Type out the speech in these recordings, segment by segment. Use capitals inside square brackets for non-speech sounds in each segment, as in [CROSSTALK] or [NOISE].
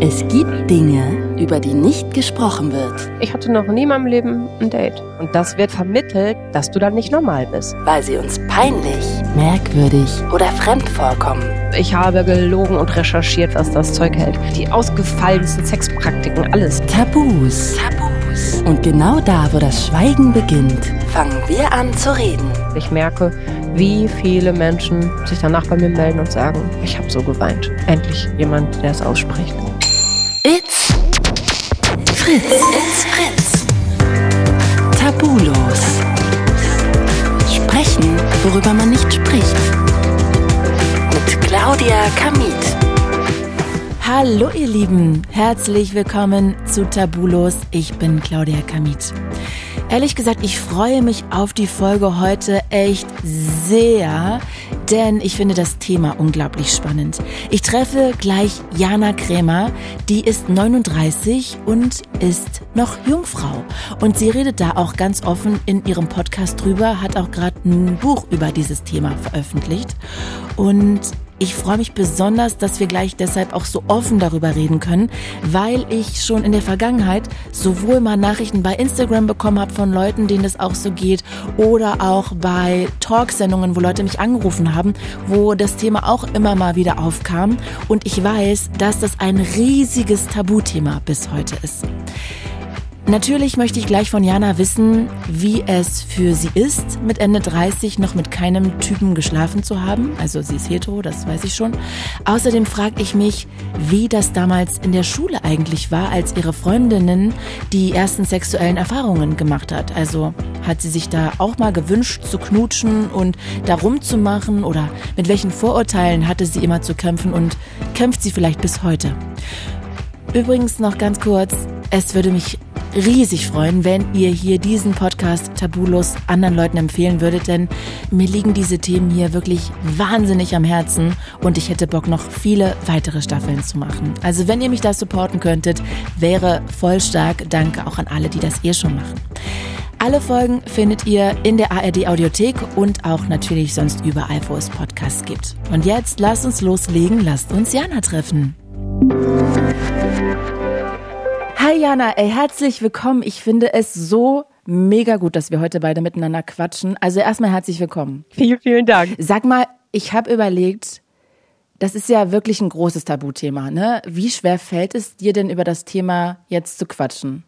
Es gibt Dinge, über die nicht gesprochen wird, Ich hatte noch nie in meinem Leben ein Date. Und das wird vermittelt, dass du dann nicht normal bist. weil sie uns peinlich, merkwürdig oder fremd vorkommen. Ich habe gelogen und recherchiert, was das Zeug hält. Die ausgefallensten Sexpraktiken, alles. Tabus. Tabus. Und genau da, wo das Schweigen beginnt, fangen wir an zu reden. Ich merke, wie viele Menschen sich danach bei mir melden und sagen, ich habe so geweint. Endlich jemand, der es ausspricht. It's Fritz. It's Fritz. Tabulos. Sprechen, worüber man nicht spricht. Mit Claudia Kamit. Hallo ihr Lieben, herzlich willkommen zu Tabulos. Ich bin Claudia Kamit. Ehrlich gesagt, ich freue mich auf die Folge heute echt sehr, denn ich finde das Thema unglaublich spannend. Ich treffe gleich Jana Krämer, die ist 39 und ist noch Jungfrau. Und sie redet da auch ganz offen in ihrem Podcast drüber, hat auch gerade ein Buch über dieses Thema veröffentlicht. Und ich freue mich besonders, dass wir gleich deshalb auch so offen darüber reden können, weil ich schon in der Vergangenheit sowohl mal Nachrichten bei Instagram bekommen habe von Leuten, denen es auch so geht, oder auch bei Talksendungen, wo Leute mich angerufen haben, wo das Thema auch immer mal wieder aufkam. Und ich weiß, dass das ein riesiges Tabuthema bis heute ist. Natürlich möchte ich gleich von Jana wissen, wie es für sie ist, mit Ende 30 noch mit keinem Typen geschlafen zu haben. Also sie ist hetero, das weiß ich schon. Außerdem frage ich mich, wie das damals in der Schule eigentlich war, als ihre Freundinnen die ersten sexuellen Erfahrungen gemacht hat. Also hat sie sich da auch mal gewünscht zu knutschen und da rumzumachen oder mit welchen Vorurteilen hatte sie immer zu kämpfen und kämpft sie vielleicht bis heute? Übrigens noch ganz kurz, es würde mich riesig freuen, wenn ihr hier diesen Podcast tabulos anderen Leuten empfehlen würdet, denn mir liegen diese Themen hier wirklich wahnsinnig am Herzen und ich hätte Bock, noch viele weitere Staffeln zu machen. Also wenn ihr mich da supporten könntet, wäre voll stark. Danke auch an alle, die das eh schon machen. Alle Folgen findet ihr in der ARD Audiothek und auch natürlich sonst überall, wo es Podcasts gibt. Und jetzt lasst uns loslegen, lasst uns Jana treffen. Hi Jana, ey, herzlich willkommen. Ich finde es so mega gut, dass wir heute beide miteinander quatschen. Also erstmal herzlich willkommen. Vielen, vielen Dank. Sag mal, ich habe überlegt, das ist ja wirklich ein großes Tabuthema, ne? Wie schwer fällt es dir denn über das Thema jetzt zu quatschen?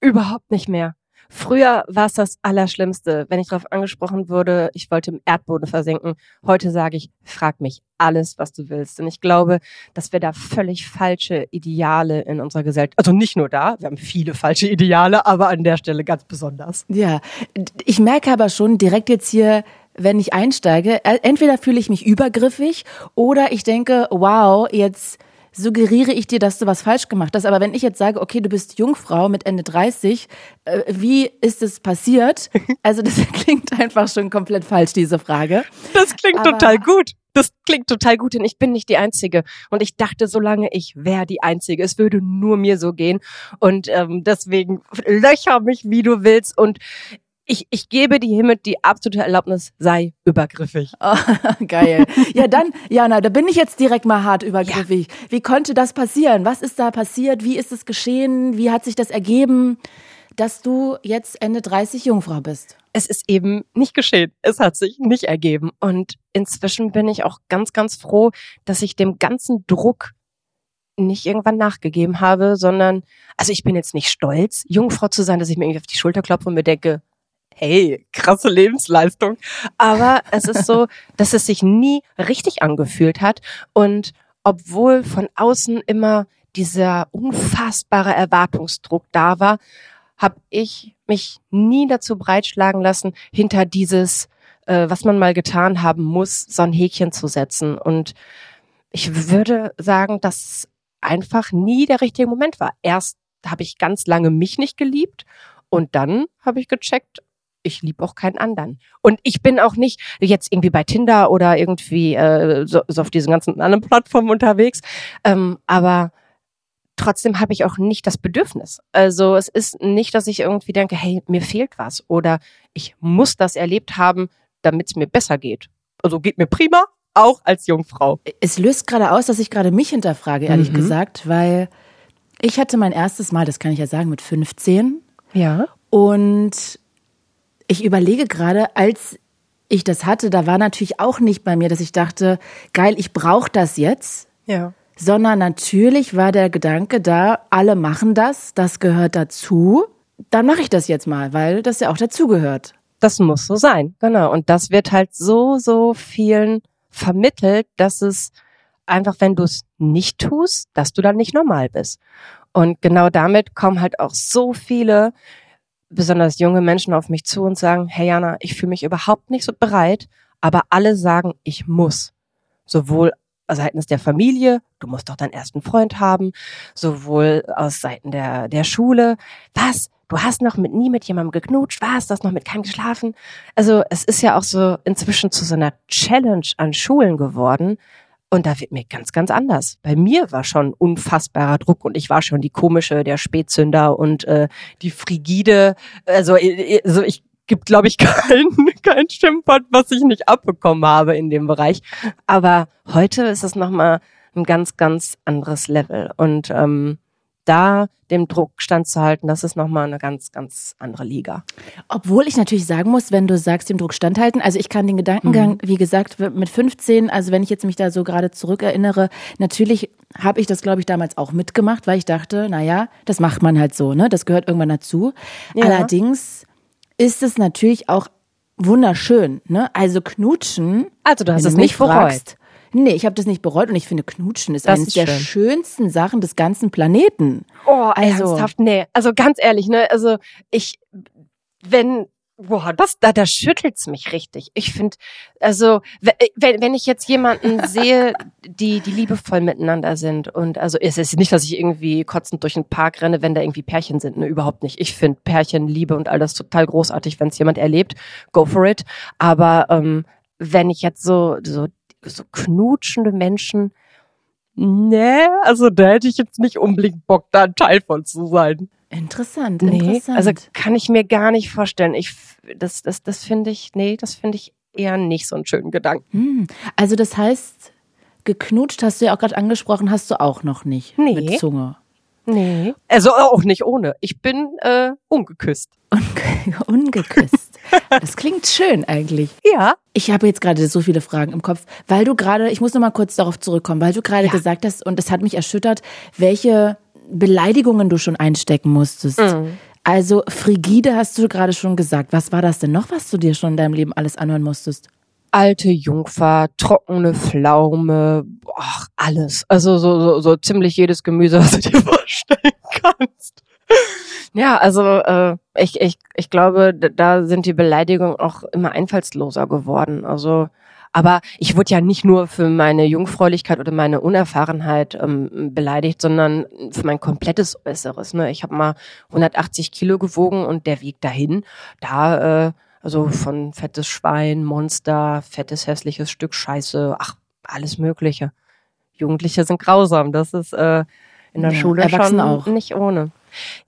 Überhaupt nicht mehr. Früher war es das Allerschlimmste, wenn ich darauf angesprochen wurde, ich wollte im Erdboden versinken. Heute sage ich, frag mich alles, was du willst. Und ich glaube, dass wir da völlig falsche Ideale in unserer Gesellschaft, also nicht nur da, wir haben viele falsche Ideale, aber an der Stelle ganz besonders. Ja, ich merke aber schon direkt jetzt hier, wenn ich einsteige, äh, entweder fühle ich mich übergriffig oder ich denke, wow, jetzt suggeriere ich dir, dass du was falsch gemacht hast. Aber wenn ich jetzt sage, okay, du bist Jungfrau mit Ende 30, äh, wie ist es passiert? [LAUGHS] Also das klingt einfach schon komplett falsch, diese Frage. Das klingt Aber- total gut. Das klingt total gut, denn ich bin nicht die Einzige. Und ich dachte, solange ich wäre die Einzige, es würde nur mir so gehen. Und ähm, deswegen löcher mich, wie du willst. Und ich, ich gebe dir hiermit die absolute Erlaubnis, sei übergriffig. [LAUGHS] Oh, geil. Ja, dann, Jana, da bin ich jetzt direkt mal hart übergriffig. Wie konnte das passieren? Was ist da passiert? Wie ist es geschehen? Wie hat sich das ergeben, dass du jetzt Ende 30 Jungfrau bist? es ist eben nicht geschehen. Es hat sich nicht ergeben. Und inzwischen bin ich auch ganz, ganz froh, dass ich dem ganzen Druck nicht irgendwann nachgegeben habe, sondern, also ich bin jetzt nicht stolz, Jungfrau zu sein, dass ich mir irgendwie auf die Schulter klopfe und mir denke, hey, krasse Lebensleistung. Aber es ist so, [LAUGHS] dass es sich nie richtig angefühlt hat. Und obwohl von außen immer dieser unfassbare Erwartungsdruck da war, habe ich mich nie dazu breitschlagen lassen, hinter dieses, äh, was man mal getan haben muss, so ein Häkchen zu setzen. Und ich würde sagen, dass einfach nie der richtige Moment war. Erst habe ich ganz lange mich nicht geliebt und dann habe ich gecheckt, ich liebe auch keinen anderen. Und ich bin auch nicht jetzt irgendwie bei Tinder oder irgendwie äh, so, so auf diesen ganzen anderen Plattformen unterwegs. Ähm, aber trotzdem habe ich auch nicht das Bedürfnis. Also es ist nicht, dass ich irgendwie denke, hey, mir fehlt was oder ich muss das erlebt haben, damit es mir besser geht. Also geht mir prima, auch als Jungfrau. Es löst gerade aus, dass ich gerade mich hinterfrage, ehrlich Mhm. gesagt, weil ich hatte mein erstes Mal, das kann ich ja sagen, mit 15 Ja. und ich überlege gerade, als ich das hatte, da war natürlich auch nicht bei mir, dass ich dachte, geil, ich brauche das jetzt, Ja. sondern natürlich war der Gedanke da, alle machen das, das gehört dazu, dann mache ich das jetzt mal, weil das ja auch dazugehört. Das muss so sein, genau. Und das wird halt so, so vielen vermittelt, dass es einfach, wenn du es nicht tust, dass du dann nicht normal bist. Und genau damit kommen halt auch so viele, besonders junge Menschen auf mich zu und sagen, hey Jana, ich fühle mich überhaupt nicht so bereit, aber alle sagen, ich muss. Sowohl seitens der Familie, du musst doch deinen ersten Freund haben, sowohl aus Seiten der, der Schule. Was? Du hast noch mit nie mit jemandem geknutscht? Was? Du hast noch mit keinem geschlafen? Also es ist ja auch so inzwischen zu so einer Challenge an Schulen geworden. Und da wird mir ganz, ganz anders. Bei mir war schon unfassbarer Druck und ich war schon die komische, der Spätzünder und äh, die frigide. Also, äh, also ich gibt, glaube ich, [LAUGHS] kein, kein Schimpfwort, was ich nicht abbekommen habe in dem Bereich. Aber heute ist es nochmal ein ganz, ganz anderes Level. Und ähm, da dem Druck standzuhalten, das ist nochmal eine ganz, ganz andere Liga. Obwohl ich natürlich sagen muss, wenn du sagst, dem Druck standhalten, also ich kann den Gedankengang, wie gesagt, mit 15, also wenn ich jetzt mich da so gerade zurückerinnere, natürlich habe ich das, glaube ich, damals auch mitgemacht, weil ich dachte, naja, das macht man halt so, ne? Das gehört irgendwann dazu. Ja. Allerdings ist es natürlich auch wunderschön, ne? Also knutschen. Also du hast es nicht bereut. fragst, Nee, ich habe das nicht bereut und ich finde, Knutschen ist Das eines ist der schön. schönsten Sachen des ganzen Planeten. Oh, Also- ernsthaft, nee. Also ganz ehrlich, ne, also ich, wenn, boah, das, da, da schüttelt's mich richtig. Ich finde, also, we- wenn, wenn ich jetzt jemanden [LAUGHS] sehe, die, die liebevoll miteinander sind und also es ist nicht, dass ich irgendwie kotzend durch den Park renne, wenn da irgendwie Pärchen sind, ne, überhaupt nicht. Ich finde Pärchen, Liebe und all das total großartig, wenn es jemand erlebt, go for it. Aber ähm, wenn ich jetzt so, so, so knutschende Menschen, Nee, also da hätte ich jetzt nicht unbedingt Bock, da ein Teil von zu sein. Interessant, Nee, interessant. also kann ich mir gar nicht vorstellen. Ich, das, das, das finde ich, nee, das finde ich eher nicht so einen schönen Gedanken. Hm. Also das heißt, geknutscht hast du ja auch gerade angesprochen, hast du auch noch nicht Nee. mit Zunge. Nee. Also auch nicht ohne. Ich bin äh, ungeküsst. Unge [LAUGHS] ungeküsst. Das klingt schön eigentlich. Ja. Ich habe jetzt gerade so viele Fragen im Kopf, weil du gerade, ich muss noch mal kurz darauf zurückkommen, weil du gerade Ja. gesagt hast, und es hat mich erschüttert, welche Beleidigungen du schon einstecken musstest. Mhm. Also frigide hast du gerade schon gesagt. Was war das denn noch, was du dir schon in deinem Leben alles anhören musstest? Alte Jungfer, trockene Pflaume, ach, alles. Also so, so, so ziemlich jedes Gemüse, [LAUGHS] was du dir vorstellen kannst. Ja, also äh, ich, ich, ich glaube, da sind die Beleidigungen auch immer einfallsloser geworden. Also, aber ich wurde ja nicht nur für meine Jungfräulichkeit oder meine Unerfahrenheit ähm, beleidigt, sondern für mein komplettes Äußeres. Ne? Ich habe mal 180 Kilo gewogen und der Weg dahin, da äh, also von fettes Schwein, Monster, fettes hässliches Stück Scheiße, ach alles Mögliche. Jugendliche sind grausam. Das ist äh, in der Ja, Schule schon auch. nicht ohne.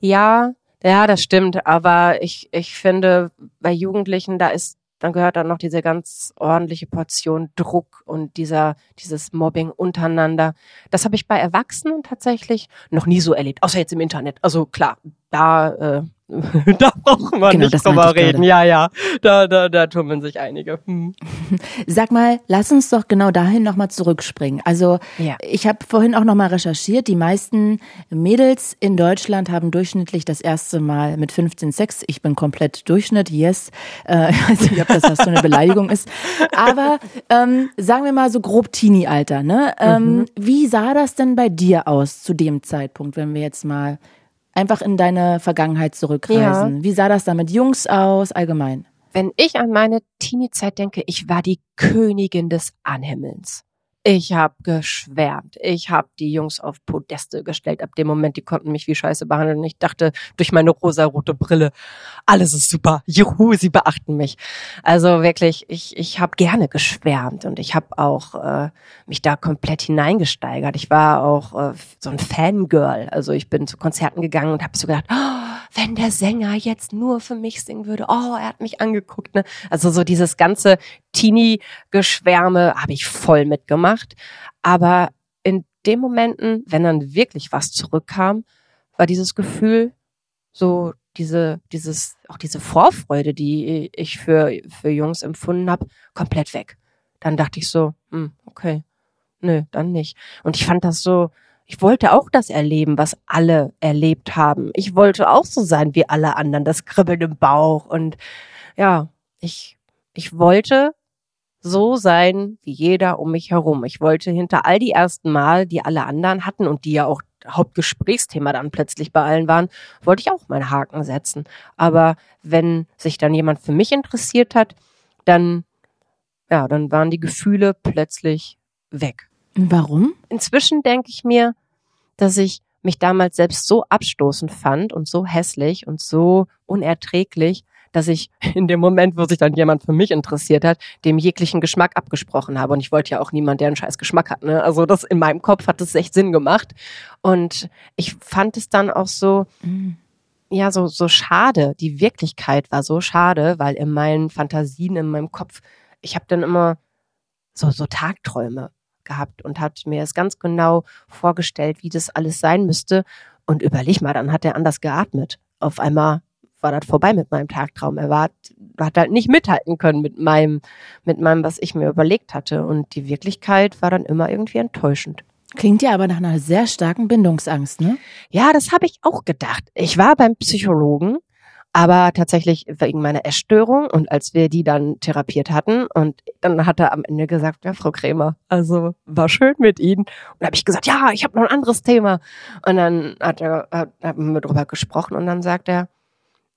Ja, ja, das stimmt. Aber ich, ich finde, bei Jugendlichen, da ist, dann gehört dann noch diese ganz ordentliche Portion Druck und dieser, dieses Mobbing untereinander. Das habe ich bei Erwachsenen tatsächlich noch nie so erlebt. Außer jetzt im Internet. Also klar, da, äh, [LAUGHS] da braucht man Genau, nicht drüber reden. Ja, ja. Da, da, da tummeln sich einige. Hm. [LAUGHS] Sag mal, lass uns doch genau dahin nochmal zurückspringen. Also Ja. ich habe vorhin auch nochmal recherchiert, die meisten Mädels in Deutschland haben durchschnittlich das erste Mal mit 15 Sex. Ich bin komplett Durchschnitt, yes. Äh, [LAUGHS] ich weiß nicht, ob das was für eine Beleidigung ist. Aber ähm, sagen wir mal so grob Teenie-Alter. Ne? Ähm, Wie sah das denn bei dir aus zu dem Zeitpunkt, wenn wir jetzt mal einfach in deine Vergangenheit zurückreisen? Wie sah das da mit Jungs aus, allgemein? Wenn ich an meine Teenie-Zeit denke, ich war die Königin des Anhimmelns. Ich habe geschwärmt. Ich habe die Jungs auf Podeste gestellt. Ab dem Moment, die konnten mich wie Scheiße behandeln. Und ich dachte, durch meine rosarote Brille, alles ist super. Juhu, sie beachten mich. Also wirklich, ich, ich habe gerne geschwärmt und ich habe auch äh, mich da komplett hineingesteigert. Ich war auch äh, so ein Fangirl. Also ich bin zu Konzerten gegangen und habe so gedacht, oh, wenn der Sänger jetzt nur für mich singen würde, oh, er hat mich angeguckt. Ne? Also so dieses ganze Teenie-Geschwärme habe ich voll mitgemacht. Aber in den Momenten, wenn dann wirklich was zurückkam, war dieses Gefühl so diese, dieses, auch diese Vorfreude, die ich für, für Jungs empfunden habe, komplett weg. Dann dachte ich so, hm, okay, nö, dann nicht. Und ich fand das so, ich wollte auch das erleben, was alle erlebt haben. Ich wollte auch so sein wie alle anderen, das Kribbeln im Bauch und ja, ich, ich wollte so sein wie jeder um mich herum. Ich wollte hinter all die ersten Mal, die alle anderen hatten und die ja auch Hauptgesprächsthema dann plötzlich bei allen waren, wollte ich auch meinen Haken setzen. Aber wenn sich dann jemand für mich interessiert hat, dann, ja, dann waren die Gefühle plötzlich weg. Warum? Inzwischen denke ich mir, dass ich mich damals selbst so abstoßend fand und so hässlich und so unerträglich, dass ich [LAUGHS] in dem Moment, wo sich dann jemand für mich interessiert hat, dem jeglichen Geschmack abgesprochen habe. Und ich wollte ja auch niemand, der einen scheiß Geschmack hat. Ne? Also das in meinem Kopf hat das echt Sinn gemacht. Und ich fand es dann auch so, mhm. ja, so, so schade. Die Wirklichkeit war so schade, weil in meinen Fantasien, in meinem Kopf, ich habe dann immer so, so Tagträume gehabt und hat mir es ganz genau vorgestellt, wie das alles sein müsste. Und überleg mal, dann hat er anders geatmet. Auf einmal war das vorbei mit meinem Tagtraum. Er war, hat halt nicht mithalten können mit meinem, mit meinem, was ich mir überlegt hatte. Und die Wirklichkeit war dann immer irgendwie enttäuschend. Klingt ja aber nach einer sehr starken Bindungsangst, ne? Ja, das habe ich auch gedacht. Ich war beim Psychologen, aber tatsächlich wegen meiner Essstörung und als wir die dann therapiert hatten und dann hat er am Ende gesagt, ja, Frau Krämer, also war schön mit Ihnen. Und habe ich gesagt, ja, ich habe noch ein anderes Thema. Und dann hat er hat, haben wir drüber gesprochen und dann sagt er,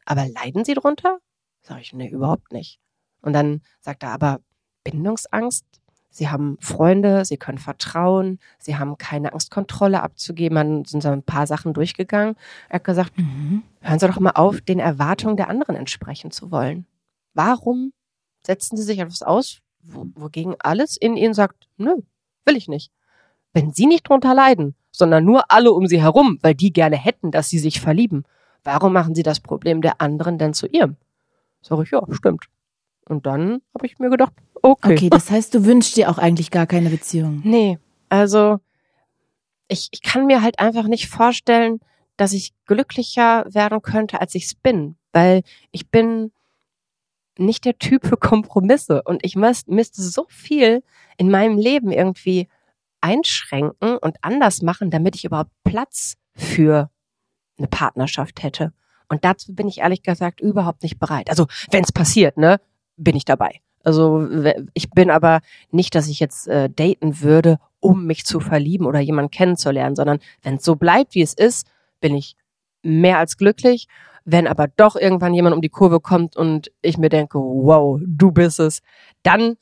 aber leiden Sie drunter? Sag ich, nee, überhaupt nicht. Und dann sagt er, aber Bindungsangst? Sie haben Freunde, Sie können vertrauen, Sie haben keine Angst, Kontrolle abzugeben. Dann sind so ein paar Sachen durchgegangen. Er hat gesagt, mhm. hören Sie doch mal auf, den Erwartungen der anderen entsprechen zu wollen. Warum setzen Sie sich etwas aus, wogegen alles in Ihnen sagt, nö, will ich nicht. Wenn Sie nicht drunter leiden, sondern nur alle um Sie herum, weil die gerne hätten, dass Sie sich verlieben, Warum machen Sie das Problem der anderen denn zu Ihrem? Sag ich, ja, stimmt. Und dann habe ich mir gedacht, okay. Okay, das heißt, du wünschst dir auch eigentlich gar keine Beziehung. [LAUGHS] Nee, also ich, ich kann mir halt einfach nicht vorstellen, dass ich glücklicher werden könnte, als ich es bin. Weil ich bin nicht der Typ für Kompromisse und ich müsste so viel in meinem Leben irgendwie einschränken und anders machen, damit ich überhaupt Platz für eine Partnerschaft hätte. Und dazu bin ich ehrlich gesagt überhaupt nicht bereit. Also wenn es passiert, ne, bin ich dabei. Also ich bin aber nicht, dass ich jetzt äh, daten würde, um mich zu verlieben oder jemanden kennenzulernen, sondern wenn es so bleibt, wie es ist, bin ich mehr als glücklich. Wenn aber doch irgendwann jemand um die Kurve kommt und ich mir denke, wow, du bist es, dann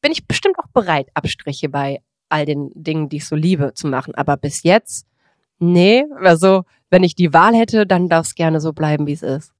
bin ich bestimmt auch bereit, Abstriche bei all den Dingen, die ich so liebe, zu machen. Aber bis jetzt Nee, also wenn ich die Wahl hätte, dann darf es gerne so bleiben, wie es ist.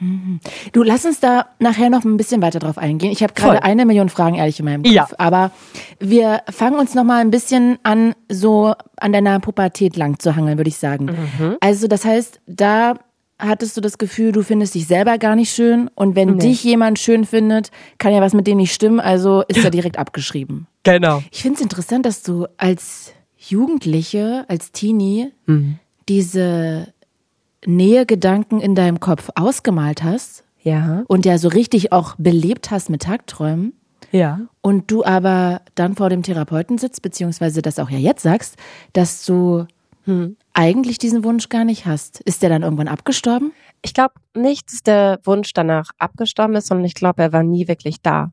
Mhm. Du, lass uns da nachher noch ein bisschen weiter drauf eingehen. Ich habe gerade eine Million Fragen ehrlich in meinem Kopf, ja. aber wir fangen uns noch mal ein bisschen an, so an deiner Pubertät lang zu hangeln, würde ich sagen. Mhm. Also das heißt, da hattest du das Gefühl, du findest dich selber gar nicht schön und wenn nee. dich jemand schön findet, kann ja was mit dem nicht stimmen, also ist er direkt abgeschrieben. Genau. Ich finde es interessant, dass du als Jugendliche, als Teenie, mhm. Diese Nähegedanken in deinem Kopf ausgemalt hast. Ja. Und ja so richtig auch belebt hast mit Tagträumen. Ja. Und du aber dann vor dem Therapeuten sitzt, beziehungsweise das auch ja jetzt sagst, dass du hm, eigentlich diesen Wunsch gar nicht hast. Ist der dann irgendwann abgestorben? Ich glaube nicht, dass der Wunsch danach abgestorben ist, sondern ich glaube, er war nie wirklich da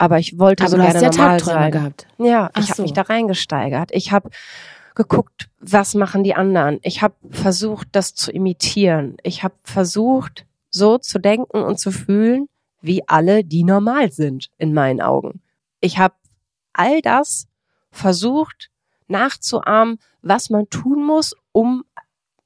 aber ich wollte aber so du gerne hast ja normal Tagträume sein. gehabt. Ja, Ach ich so. habe mich da reingesteigert. Ich habe geguckt, was machen die anderen. Ich habe versucht, das zu imitieren. Ich habe versucht, so zu denken und zu fühlen, wie alle, die normal sind, in meinen Augen. Ich habe all das versucht nachzuahmen, was man tun muss, um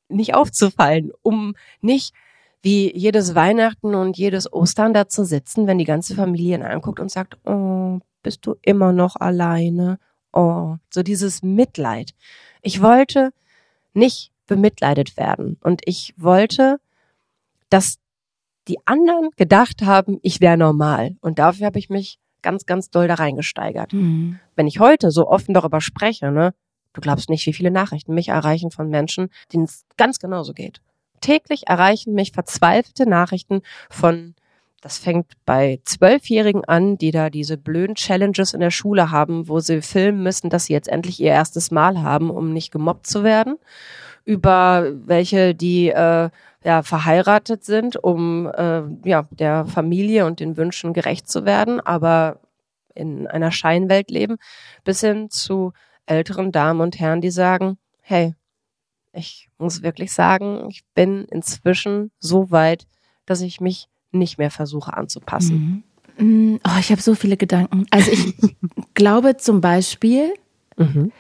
nicht aufzufallen, um nicht wie jedes Weihnachten und jedes Ostern da zu sitzen, wenn die ganze Familie ihn anguckt und sagt, oh, bist du immer noch alleine? Oh, so dieses Mitleid. Ich wollte nicht bemitleidet werden und ich wollte, dass die anderen gedacht haben, ich wäre normal. Und dafür habe ich mich ganz, ganz doll da reingesteigert. Mhm. Wenn ich heute so offen darüber spreche, ne, du glaubst nicht, wie viele Nachrichten mich erreichen von Menschen, denen es ganz genauso geht. Täglich erreichen mich verzweifelte Nachrichten von das fängt bei Zwölfjährigen an, die da diese blöden Challenges in der Schule haben, wo sie filmen müssen, dass sie jetzt endlich ihr erstes Mal haben, um nicht gemobbt zu werden. Über welche, die äh, ja, verheiratet sind, um äh, ja, der Familie und den Wünschen gerecht zu werden, aber in einer Scheinwelt leben, bis hin zu älteren Damen und Herren, die sagen, hey, ich muss wirklich sagen, ich bin inzwischen so weit, dass ich mich nicht mehr versuche anzupassen. Mhm. Oh, ich habe so viele Gedanken. Also ich [LAUGHS] glaube zum Beispiel, Mhm.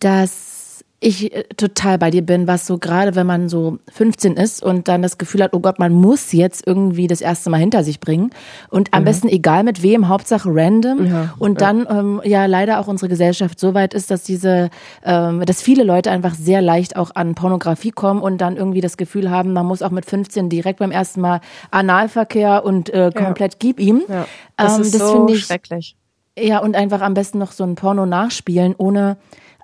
dass ich äh, total bei dir bin, was so gerade, wenn man so 15 ist und dann das Gefühl hat, oh Gott, man muss jetzt irgendwie das erste Mal hinter sich bringen und am besten egal mit wem, Hauptsache random Ja, und dann ähm, ja leider auch unsere Gesellschaft so weit ist, dass diese, ähm, dass viele Leute einfach sehr leicht auch an Pornografie kommen und dann irgendwie das Gefühl haben, man muss auch mit 15 direkt beim ersten Mal Analverkehr und äh, komplett gib ihm. Ja. Das Ähm, ist das so finde ich schrecklich. ja, und einfach am besten noch so ein Porno nachspielen, ohne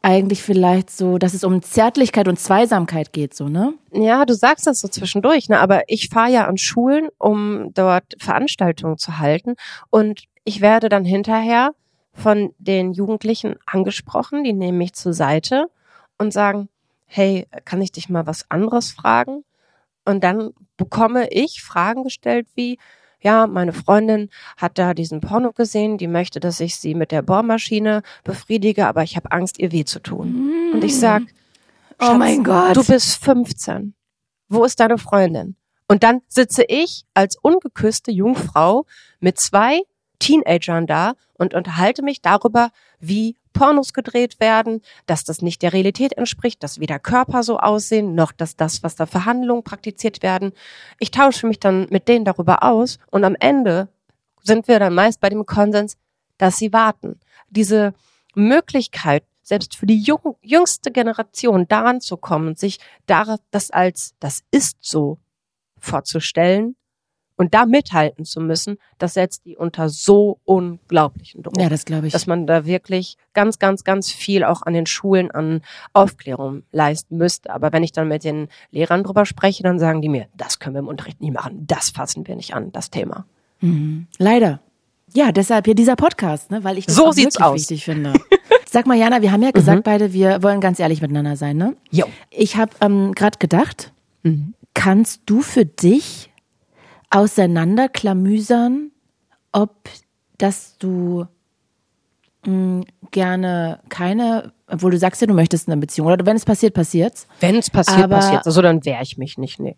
eigentlich vielleicht so, dass es um Zärtlichkeit und Zweisamkeit geht, so, ne? Ja, du sagst das so zwischendurch, ne? aber ich fahre ja an Schulen, um dort Veranstaltungen zu halten und ich werde dann hinterher von den Jugendlichen angesprochen, die nehmen mich zur Seite und sagen, hey, kann ich dich mal was anderes fragen? Und dann bekomme ich Fragen gestellt wie, ja, meine Freundin hat da diesen Porno gesehen, die möchte, dass ich sie mit der Bohrmaschine befriedige, aber ich habe Angst, ihr weh zu tun. Und ich sag, Oh Schatz, mein Gott. Du bist 15. Wo ist deine Freundin? Und dann sitze ich als ungeküsste Jungfrau mit zwei Teenagern da und unterhalte mich darüber, wie Pornos gedreht werden, dass das nicht der Realität entspricht, dass weder Körper so aussehen, noch dass das, was da Verhandlungen praktiziert werden. Ich tausche mich dann mit denen darüber aus und am Ende sind wir dann meist bei dem Konsens, dass sie warten. Diese Möglichkeit, selbst für die jung, jüngste Generation daran zu kommen, sich da, das als das ist so vorzustellen und da mithalten zu müssen, das setzt die unter so unglaublichen Druck. Ja, das glaube ich. dass man da wirklich ganz, ganz, ganz viel auch an den Schulen an Aufklärung leisten müsste. Aber wenn ich dann mit den Lehrern drüber spreche, dann sagen die mir, das können wir im Unterricht nie machen, das fassen wir nicht an, das Thema. Mhm. Leider. Ja, deshalb hier dieser Podcast, ne, weil ich das So auch wirklich aus. wichtig finde. [LAUGHS] Sag mal, Jana, wir haben ja gesagt beide, wir wollen ganz ehrlich miteinander sein, ne? Jo. Ich habe ähm, gerade gedacht, Mhm. kannst du für dich auseinanderklamüsern, ob dass du mh, gerne keine, obwohl du sagst ja, du möchtest eine Beziehung, oder wenn es passiert, passiert's. Wenn es passiert, Aber- passiert. Also dann wehre ich mich nicht. Nee.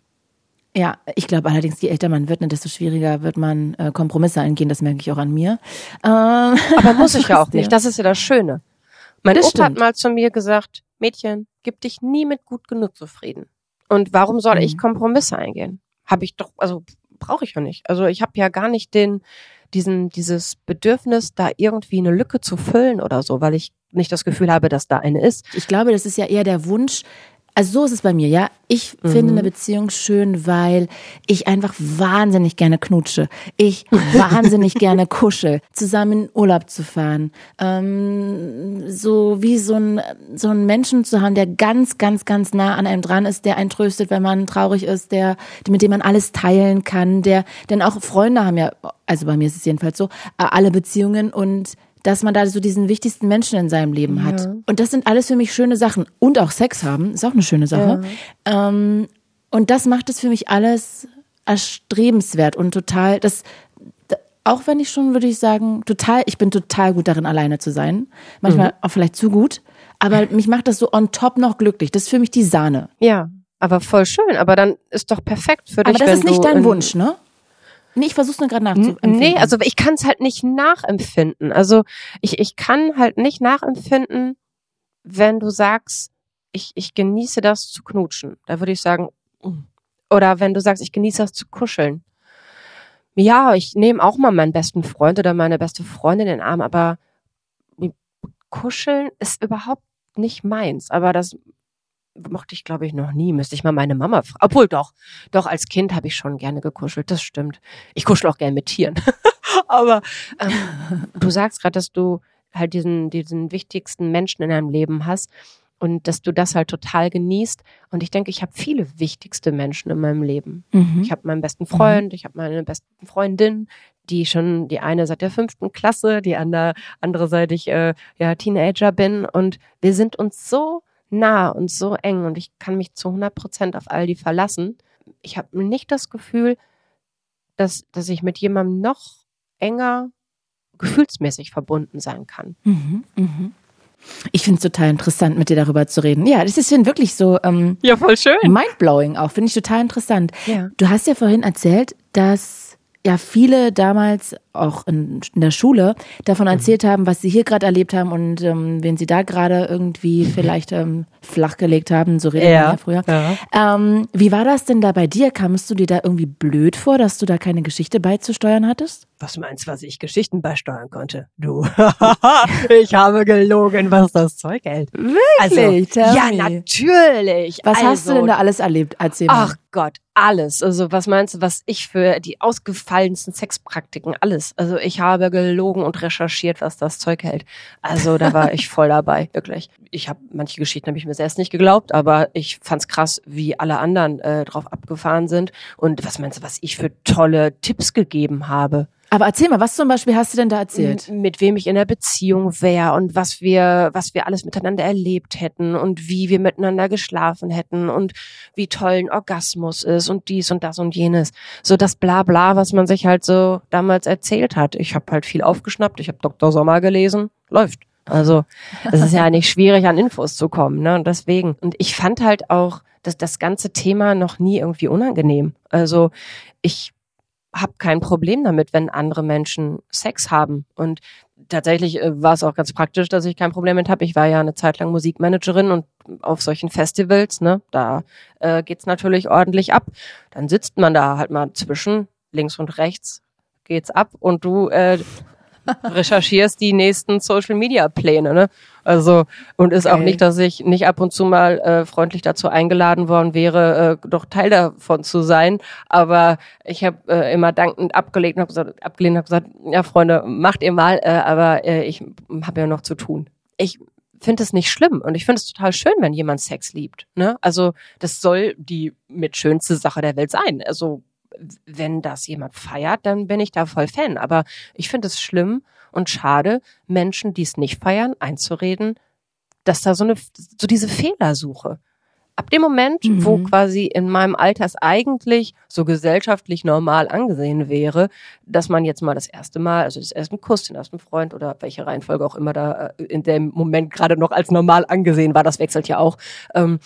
Ja, ich glaube allerdings, je älter man wird, ne, desto schwieriger wird man äh, Kompromisse eingehen. Das merke ich auch an mir. Ähm, Aber muss [LAUGHS] ich ja auch nicht. Das ist ja das Schöne. Mein Das Opa hat stimmt. mal zu mir gesagt, Mädchen, gib dich nie mit gut genug zufrieden. Und warum soll ich Mhm. Kompromisse eingehen? Habe ich doch, also brauche ich ja nicht. Also ich habe ja gar nicht den, diesen, dieses Bedürfnis, da irgendwie eine Lücke zu füllen oder so, weil ich nicht das Gefühl habe, dass da eine ist. Ich glaube, das ist ja eher der Wunsch. Also so ist es bei mir, ja. Ich finde eine Beziehung schön, weil ich einfach wahnsinnig gerne knutsche. Ich [LAUGHS] wahnsinnig gerne kuschel, zusammen in Urlaub zu fahren. Ähm, so wie so ein, so einen Menschen zu haben, der ganz, ganz, ganz nah an einem dran ist, der einen tröstet, wenn man traurig ist, der, mit dem man alles teilen kann, der, denn auch Freunde haben ja, also bei mir ist es jedenfalls so, äh, alle Beziehungen und dass man da so diesen wichtigsten Menschen in seinem Leben hat. Und das sind alles für mich schöne Sachen. Und auch Sex haben, ist auch eine schöne Sache. Ähm, und das macht es für mich alles erstrebenswert und total, das, auch wenn ich schon, würde ich sagen, total, ich bin total gut darin, alleine zu sein. Manchmal auch vielleicht zu gut. Aber mich macht das so on top noch glücklich. Das ist für mich die Sahne. Ja, aber voll schön. Aber dann ist doch perfekt für dich. Aber das wenn ist nicht dein in- Wunsch, ne? Nee, ich versuch's nur gerade nachzuempfinden. Nee, also ich kann es halt nicht nachempfinden. Also ich, ich kann halt nicht nachempfinden, wenn du sagst, ich, ich genieße das zu knutschen. Da würde ich sagen, mm. oder wenn du sagst, ich genieße das zu kuscheln. Ja, ich nehme auch mal meinen besten Freund oder meine beste Freundin in den Arm, aber kuscheln ist überhaupt nicht meins. Aber das mochte ich, glaube ich, noch nie. Müsste ich mal meine Mama fragen. Obwohl doch, doch als Kind habe ich schon gerne gekuschelt. Das stimmt. Ich kuschel auch gerne mit Tieren. [LAUGHS] Aber ähm, du [LAUGHS] sagst gerade, dass du halt diesen, diesen wichtigsten Menschen in deinem Leben hast und dass du das halt total genießt. Und ich denke, ich habe viele wichtigste Menschen in meinem Leben. Mhm. Ich habe meinen besten Freund, mhm. ich habe meine besten Freundin, die schon die eine seit der fünften Klasse, die andere, andere seit ich äh, ja Teenager bin. Und wir sind uns so nah und so eng und ich kann mich zu 100 Prozent auf all die verlassen. Ich habe nicht das Gefühl, dass, dass ich mit jemandem noch enger gefühlsmäßig verbunden sein kann. Mhm, mh. Ich finde es total interessant, mit dir darüber zu reden. Ja, das ist wirklich so. Ähm, ja, voll schön. Mindblowing auch, finde ich total interessant. Ja. Du hast ja vorhin erzählt, dass ja viele damals auch in, in der Schule davon mhm. erzählt haben, was sie hier gerade erlebt haben und ähm, wen sie da gerade irgendwie vielleicht ähm, flachgelegt haben, so reden ja, wir ja früher. Ja. Ähm, wie war das denn da bei dir? Kamst du dir da irgendwie blöd vor, dass du da keine Geschichte beizusteuern hattest? Was meinst du, was ich Geschichten beisteuern konnte? Du, [LAUGHS] ich habe gelogen, was das Zeug hält. Wirklich? Also, ja, natürlich. Was also, hast du denn da alles erlebt? Erzähl mal. Ach Gott, alles. Also was meinst du, was ich für die ausgefallensten Sexpraktiken, alles. Also ich habe gelogen und recherchiert, was das Zeug hält. Also da war ich voll dabei, [LAUGHS] wirklich. Ich habe manche Geschichten habe ich mir selbst nicht geglaubt, aber ich fand's krass, wie alle anderen äh, drauf abgefahren sind. Und was meinst du, was ich für tolle Tipps gegeben habe? Aber erzähl mal, was zum Beispiel hast du denn da erzählt? Mit wem ich in der Beziehung wäre und was wir, was wir alles miteinander erlebt hätten und wie wir miteinander geschlafen hätten und wie toll ein Orgasmus ist und dies und das und jenes. So das Blabla, was man sich halt so damals erzählt hat. Ich habe halt viel aufgeschnappt, ich habe Dr. Sommer gelesen, läuft. Also es ist ja nicht schwierig, an Infos zu kommen, ne? Und deswegen. Und ich fand halt auch, dass das ganze Thema noch nie irgendwie unangenehm. Also ich habe kein Problem damit, wenn andere Menschen Sex haben. Und tatsächlich äh, war es auch ganz praktisch, dass ich kein Problem mit habe. Ich war ja eine Zeit lang Musikmanagerin und auf solchen Festivals, ne, da äh, geht's natürlich ordentlich ab. Dann sitzt man da halt mal zwischen links und rechts geht's ab und du äh, recherchierst die nächsten Social Media Pläne, ne? Also und ist okay. auch nicht, dass ich nicht ab und zu mal äh, freundlich dazu eingeladen worden wäre, äh, doch Teil davon zu sein. Aber ich habe äh, immer dankend abgelegt und hab gesagt, abgelehnt und gesagt, ja Freunde, macht ihr mal, äh, aber äh, ich habe ja noch zu tun. Ich finde es nicht schlimm und ich finde es total schön, wenn jemand Sex liebt. Ne? Also das soll die mit schönste Sache der Welt sein. Also wenn das jemand feiert, dann bin ich da voll Fan. Aber ich finde es schlimm und schade, Menschen, die es nicht feiern, einzureden, dass da so eine, so diese Fehlersuche. Ab dem Moment, mhm. wo quasi in meinem Alter es eigentlich so gesellschaftlich normal angesehen wäre, dass man jetzt mal das erste Mal, also das erste Kuss, den ersten Freund oder welche Reihenfolge auch immer da äh, in dem Moment gerade noch als normal angesehen war, das wechselt ja auch, ähm,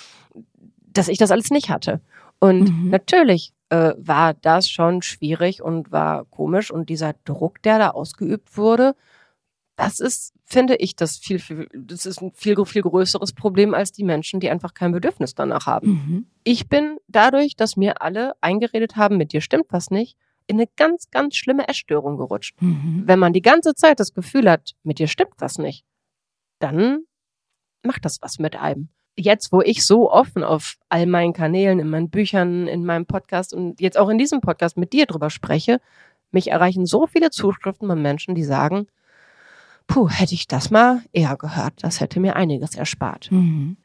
dass ich das alles nicht hatte. Und mhm. natürlich äh, war das schon schwierig und war komisch. Und dieser Druck, der da ausgeübt wurde, das ist, finde ich, das viel, viel, das ist ein viel, viel größeres Problem als die Menschen, die einfach kein Bedürfnis danach haben. Mhm. Ich bin dadurch, dass mir alle eingeredet haben, mit dir stimmt was nicht, in eine ganz, ganz schlimme Essstörung gerutscht. Mhm. Wenn man die ganze Zeit das Gefühl hat, mit dir stimmt was nicht, dann macht das was mit einem jetzt, wo ich so offen auf all meinen Kanälen, in meinen Büchern, in meinem Podcast und jetzt auch in diesem Podcast mit dir drüber spreche, mich erreichen so viele Zuschriften von Menschen, die sagen, puh, hätte ich das mal eher gehört, das hätte mir einiges erspart. Mhm.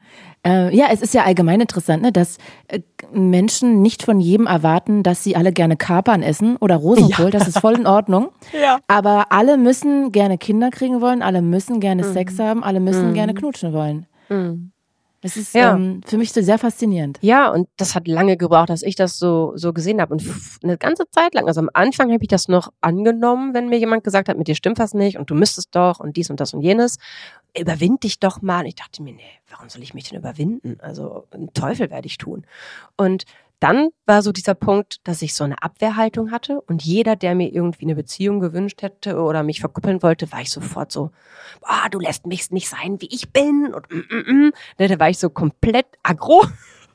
Äh, ja, es ist ja allgemein interessant, ne, dass äh, Menschen nicht von jedem erwarten, dass sie alle gerne Kapern essen oder Rosenkohl, ja. das ist voll in Ordnung. [LAUGHS] ja. Aber alle müssen gerne Kinder kriegen wollen, alle müssen gerne mhm. Sex haben, alle müssen mhm. gerne knutschen wollen. Mhm. Das ist ja. ähm, für mich so sehr faszinierend. Ja, und das hat lange gebraucht, dass ich das so so gesehen habe und eine ganze Zeit lang. Also am Anfang habe ich das noch angenommen, wenn mir jemand gesagt hat, mit dir stimmt was nicht und du müsstest doch und dies und das und jenes. Überwind dich doch mal. Und ich dachte mir, nee, warum soll ich mich denn überwinden? Also einen Teufel werde ich tun. Und dann war so dieser Punkt, dass ich so eine Abwehrhaltung hatte und jeder, der mir irgendwie eine Beziehung gewünscht hätte oder mich verkuppeln wollte, war ich sofort so, ah, du lässt mich nicht sein, wie ich bin und mm, mm, mm. Ne, da war ich so komplett aggro.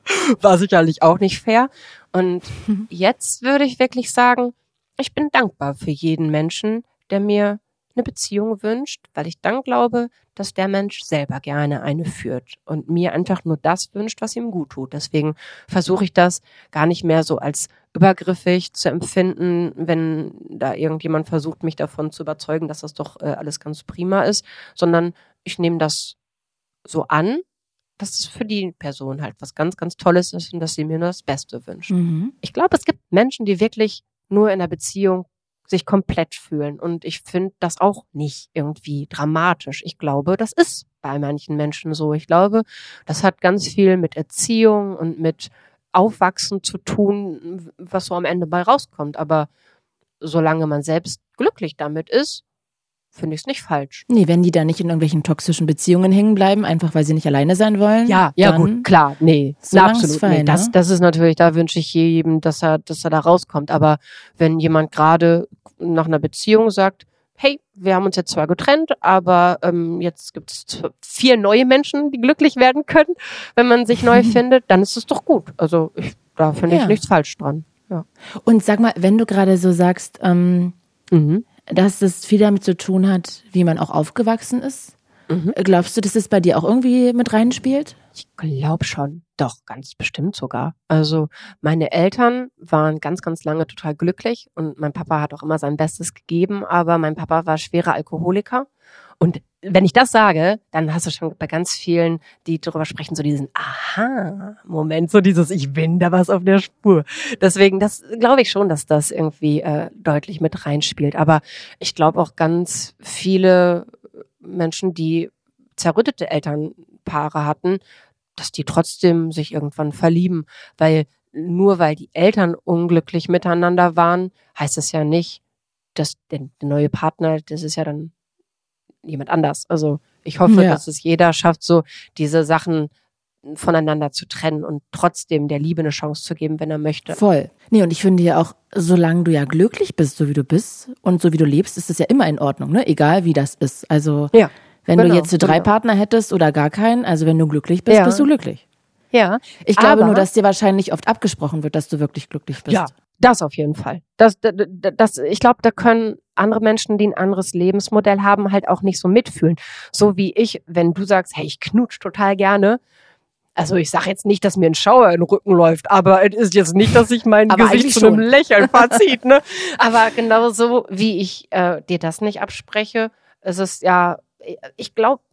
[LAUGHS] war sicherlich auch nicht fair. Und jetzt würde ich wirklich sagen, ich bin dankbar für jeden Menschen, der mir eine Beziehung wünscht, weil ich dann glaube, dass der Mensch selber gerne eine führt und mir einfach nur das wünscht, was ihm gut tut. Deswegen versuche ich das gar nicht mehr so als übergriffig zu empfinden, wenn da irgendjemand versucht, mich davon zu überzeugen, dass das doch äh, alles ganz prima ist, sondern ich nehme das so an, dass es für die Person halt was ganz, ganz Tolles ist und dass sie mir nur das Beste wünscht. Mhm. Ich glaube, es gibt Menschen, die wirklich nur in der Beziehung sich komplett fühlen. Und ich finde das auch nicht irgendwie dramatisch. Ich glaube, das ist bei manchen Menschen so. Ich glaube, das hat ganz viel mit Erziehung und mit Aufwachsen zu tun, was so am Ende bei rauskommt. Aber solange man selbst glücklich damit ist, finde ich es nicht falsch. Nee, wenn die da nicht in irgendwelchen toxischen Beziehungen hängen bleiben, einfach weil sie nicht alleine sein wollen. Ja, ja gut, klar, nee, solang's absolut. fein, nee, das, ne? das ist natürlich, da wünsche ich jedem, dass er, dass er da rauskommt. Aber wenn jemand gerade nach einer Beziehung sagt, hey, wir haben uns jetzt zwar getrennt, aber ähm, jetzt gibt es vier neue Menschen, die glücklich werden können, wenn man sich neu [LAUGHS] findet, dann ist es doch gut. Also ich, da finde ich Ja. nichts falsch dran. Ja. Und sag mal, wenn du gerade so sagst, ähm, Mhm. Dass es viel damit zu tun hat, wie man auch aufgewachsen ist, Mhm. glaubst du, dass es bei dir auch irgendwie mit reinspielt? Ich glaube schon. Doch, ganz bestimmt sogar. Also meine Eltern waren ganz, ganz lange total glücklich und mein Papa hat auch immer sein Bestes gegeben, aber mein Papa war schwerer Alkoholiker. Und wenn ich das sage, dann hast du schon bei ganz vielen, die darüber sprechen, so diesen Aha-Moment, so dieses Ich bin da was auf der Spur. Deswegen, das glaube ich schon, dass das irgendwie äh, deutlich mit reinspielt. Aber ich glaube auch ganz viele Menschen, die zerrüttete Elternpaare hatten, dass die trotzdem sich irgendwann verlieben, weil nur weil die Eltern unglücklich miteinander waren, heißt es ja nicht, dass der neue Partner, das ist ja dann jemand anders. Also ich hoffe, Ja. dass es jeder schafft, so diese Sachen voneinander zu trennen und trotzdem der Liebe eine Chance zu geben, wenn er möchte. Voll. Nee, und ich finde ja auch, solange du ja glücklich bist, so wie du bist und so wie du lebst, ist es ja immer in Ordnung, ne? Egal wie das ist. Also, Ja, wenn genau, du jetzt drei genau. Partner hättest oder gar keinen, also wenn du glücklich bist, Ja. bist du glücklich. ja. Ich glaube nur, dass dir wahrscheinlich oft abgesprochen wird, dass du wirklich glücklich bist. Ja, das auf jeden Fall. Das, das, das ich glaube, da können andere Menschen, die ein anderes Lebensmodell haben, halt auch nicht so mitfühlen. So wie ich, wenn du sagst, hey, ich knutsch total gerne. Also ich sage jetzt nicht, dass mir ein Schauer in den Rücken läuft, aber es ist jetzt nicht, dass ich mein Aber Gesicht zu einem. Lächeln [LAUGHS] verzieht. Ne? Aber genauso wie ich äh, dir das nicht abspreche, ist es ja, ich glaube,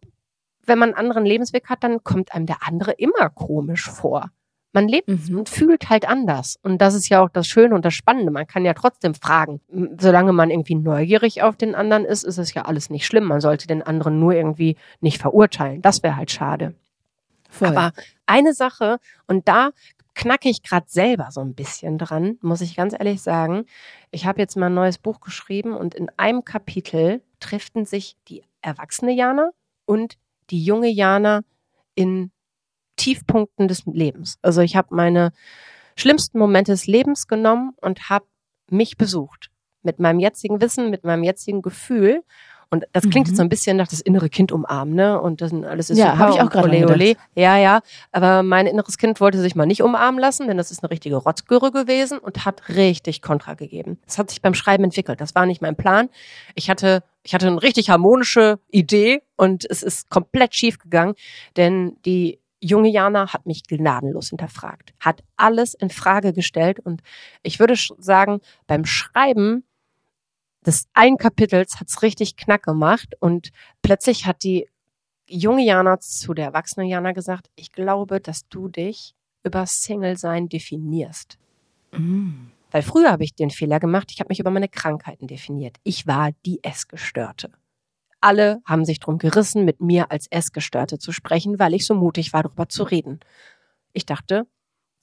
wenn man einen anderen Lebensweg hat, dann kommt einem der andere immer komisch vor. Man lebt Mhm. und fühlt halt anders. Und das ist ja auch das Schöne und das Spannende. Man kann ja trotzdem fragen. Solange man irgendwie neugierig auf den anderen ist, ist es ja alles nicht schlimm. Man sollte den anderen nur irgendwie nicht verurteilen. Das wäre halt schade. Voll. Aber eine Sache, und da knacke ich gerade selber so ein bisschen dran, muss ich ganz ehrlich sagen. Ich habe jetzt mal ein neues Buch geschrieben und in einem Kapitel triften sich die erwachsene Jana und die junge Jana in Tiefpunkten des Lebens. Also ich habe meine schlimmsten Momente des Lebens genommen und habe mich besucht. Mit meinem jetzigen Wissen, mit meinem jetzigen Gefühl. Und das klingt Mhm. jetzt so ein bisschen nach das innere Kind umarmen, ne? Und das alles ist Ja, super hab ich auch gerade ole, ole. Ja, ja. Aber mein inneres Kind wollte sich mal nicht umarmen lassen, denn das ist eine richtige Rotzgürre gewesen und hat richtig Kontra gegeben. Das hat sich beim Schreiben entwickelt. Das war nicht mein Plan. Ich hatte, ich hatte eine richtig harmonische Idee und es ist komplett schief gegangen, denn die junge Jana hat mich gnadenlos hinterfragt, hat alles in Frage gestellt und ich würde sagen, beim Schreiben des einen Kapitels hat's richtig knack gemacht und plötzlich hat die junge Jana zu der erwachsenen Jana gesagt, ich glaube, dass du dich über Single-Sein definierst. Mhm. Weil früher habe ich den Fehler gemacht, ich habe mich über meine Krankheiten definiert. Ich war die Essgestörte. Alle haben sich drum gerissen, mit mir als Essgestörte zu sprechen, weil ich so mutig war, darüber zu reden. Ich dachte,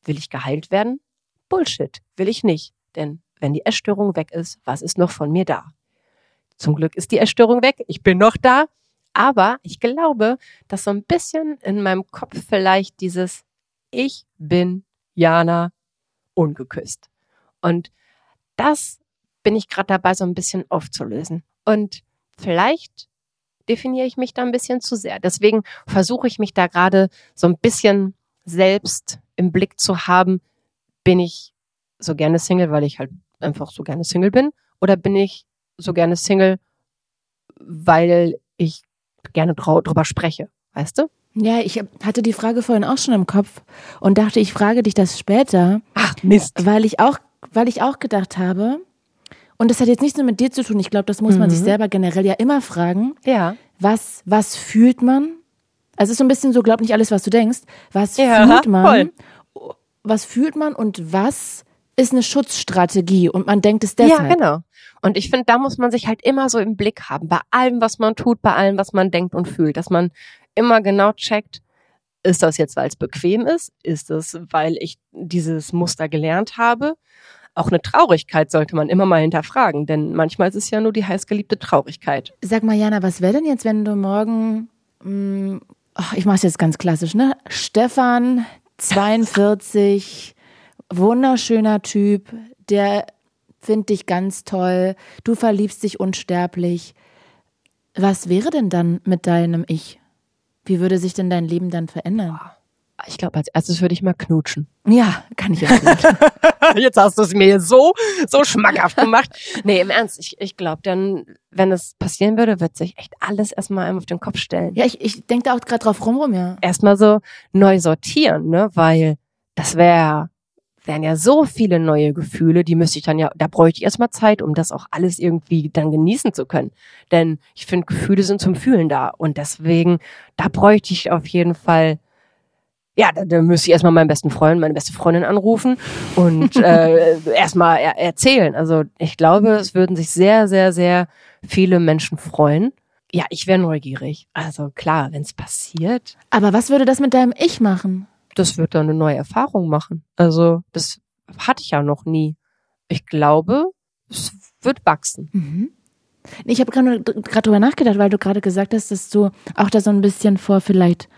will ich geheilt werden? Bullshit, will ich nicht. Denn wenn die Essstörung weg ist, was ist noch von mir da? Zum Glück ist die Essstörung weg, ich bin noch da. Aber ich glaube, dass so ein bisschen in meinem Kopf vielleicht dieses Ich bin Jana ungeküsst. Und das bin ich gerade dabei, so ein bisschen aufzulösen. Und vielleicht definiere ich mich da ein bisschen zu sehr. Deswegen versuche ich mich da gerade so ein bisschen selbst im Blick zu haben. Bin ich so gerne Single, weil ich halt einfach so gerne Single bin? Oder bin ich so gerne Single, weil ich gerne drüber spreche, weißt du? Ja, ich hatte die Frage vorhin auch schon im Kopf und dachte, ich frage dich das später. Ach, Mist. Weil ich auch, weil ich auch gedacht habe, und das hat jetzt nichts nur mit dir zu tun, ich glaube, das muss man sich selber generell ja immer fragen. Ja. Was, was fühlt man? Also es ist so ein bisschen so, glaub nicht alles, was du denkst. Was Ja, fühlt man? voll. Was fühlt man und was ist eine Schutzstrategie? Und man denkt es deshalb. Ja, genau. Und ich finde, da muss man sich halt immer so im Blick haben, bei allem, was man tut, bei allem, was man denkt und fühlt, dass man immer genau checkt, ist das jetzt, weil es bequem ist? Ist es, weil ich dieses Muster gelernt habe? Auch eine Traurigkeit sollte man immer mal hinterfragen, denn manchmal ist es ja nur die heißgeliebte Traurigkeit. Sag mal, Jana, was wäre denn jetzt, wenn du morgen, mh, ach, ich mach's jetzt ganz klassisch, ne? Stefan, 42, [LAUGHS] wunderschöner Typ, der findet dich ganz toll, du verliebst dich unsterblich. Was wäre denn dann mit deinem Ich? Wie würde sich denn dein Leben dann verändern? Ich glaube, als erstes würde ich mal knutschen. Ja, kann ich ja gut. [LAUGHS] Jetzt hast du es mir so, so schmackhaft gemacht. Nee, im Ernst, ich, ich glaube, dann, wenn es passieren würde, wird sich echt alles erstmal einem auf den Kopf stellen. ja, ich, ich denke da auch gerade drauf rum, rum, ja. Erstmal so neu sortieren, ne? Weil das wäre, wären ja so viele neue Gefühle, die müsste ich dann ja, da bräuchte ich erstmal Zeit, um das auch alles irgendwie dann genießen zu können. Denn ich finde, Gefühle sind zum Fühlen da. Und deswegen, da bräuchte ich auf jeden Fall ja, da, da müsste ich erstmal meinen besten Freund, meine beste Freundin anrufen und äh, [LAUGHS] erstmal er erzählen. Also ich glaube, es würden sich sehr, sehr, sehr viele Menschen freuen. Ja, ich wäre neugierig. Also klar, wenn es passiert, Aber was würde das mit deinem Ich machen? das wird dann eine neue Erfahrung machen. Also das hatte ich ja noch nie. Ich glaube, es wird wachsen. Mhm. Ich habe gerade drüber nachgedacht, weil du gerade gesagt hast, dass du auch da so ein bisschen vor vielleicht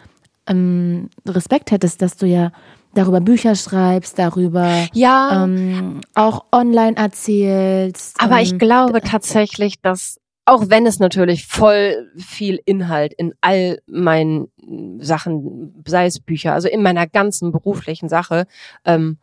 ähm, Respekt hättest, dass du ja darüber Bücher schreibst, darüber Ja, ähm, auch online erzählst. aber ich ähm, glaube tatsächlich, dass auch wenn es natürlich voll viel Inhalt in all meinen Sachen, sei es Bücher, also in meiner ganzen beruflichen Sache, ähm,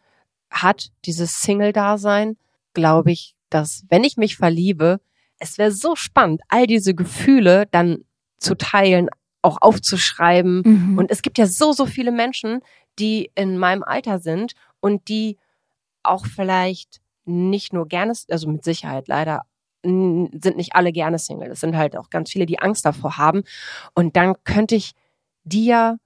hat dieses Single-Dasein, glaube ich, dass wenn ich mich verliebe, es wäre so spannend, all diese Gefühle dann zu teilen, auch aufzuschreiben. Mhm. Und es gibt ja so, so viele Menschen, die in meinem Alter sind und die auch vielleicht nicht nur gerne, also mit Sicherheit leider sind nicht alle gerne Single. Es sind halt auch ganz viele, die Angst davor haben. Und dann könnte ich dir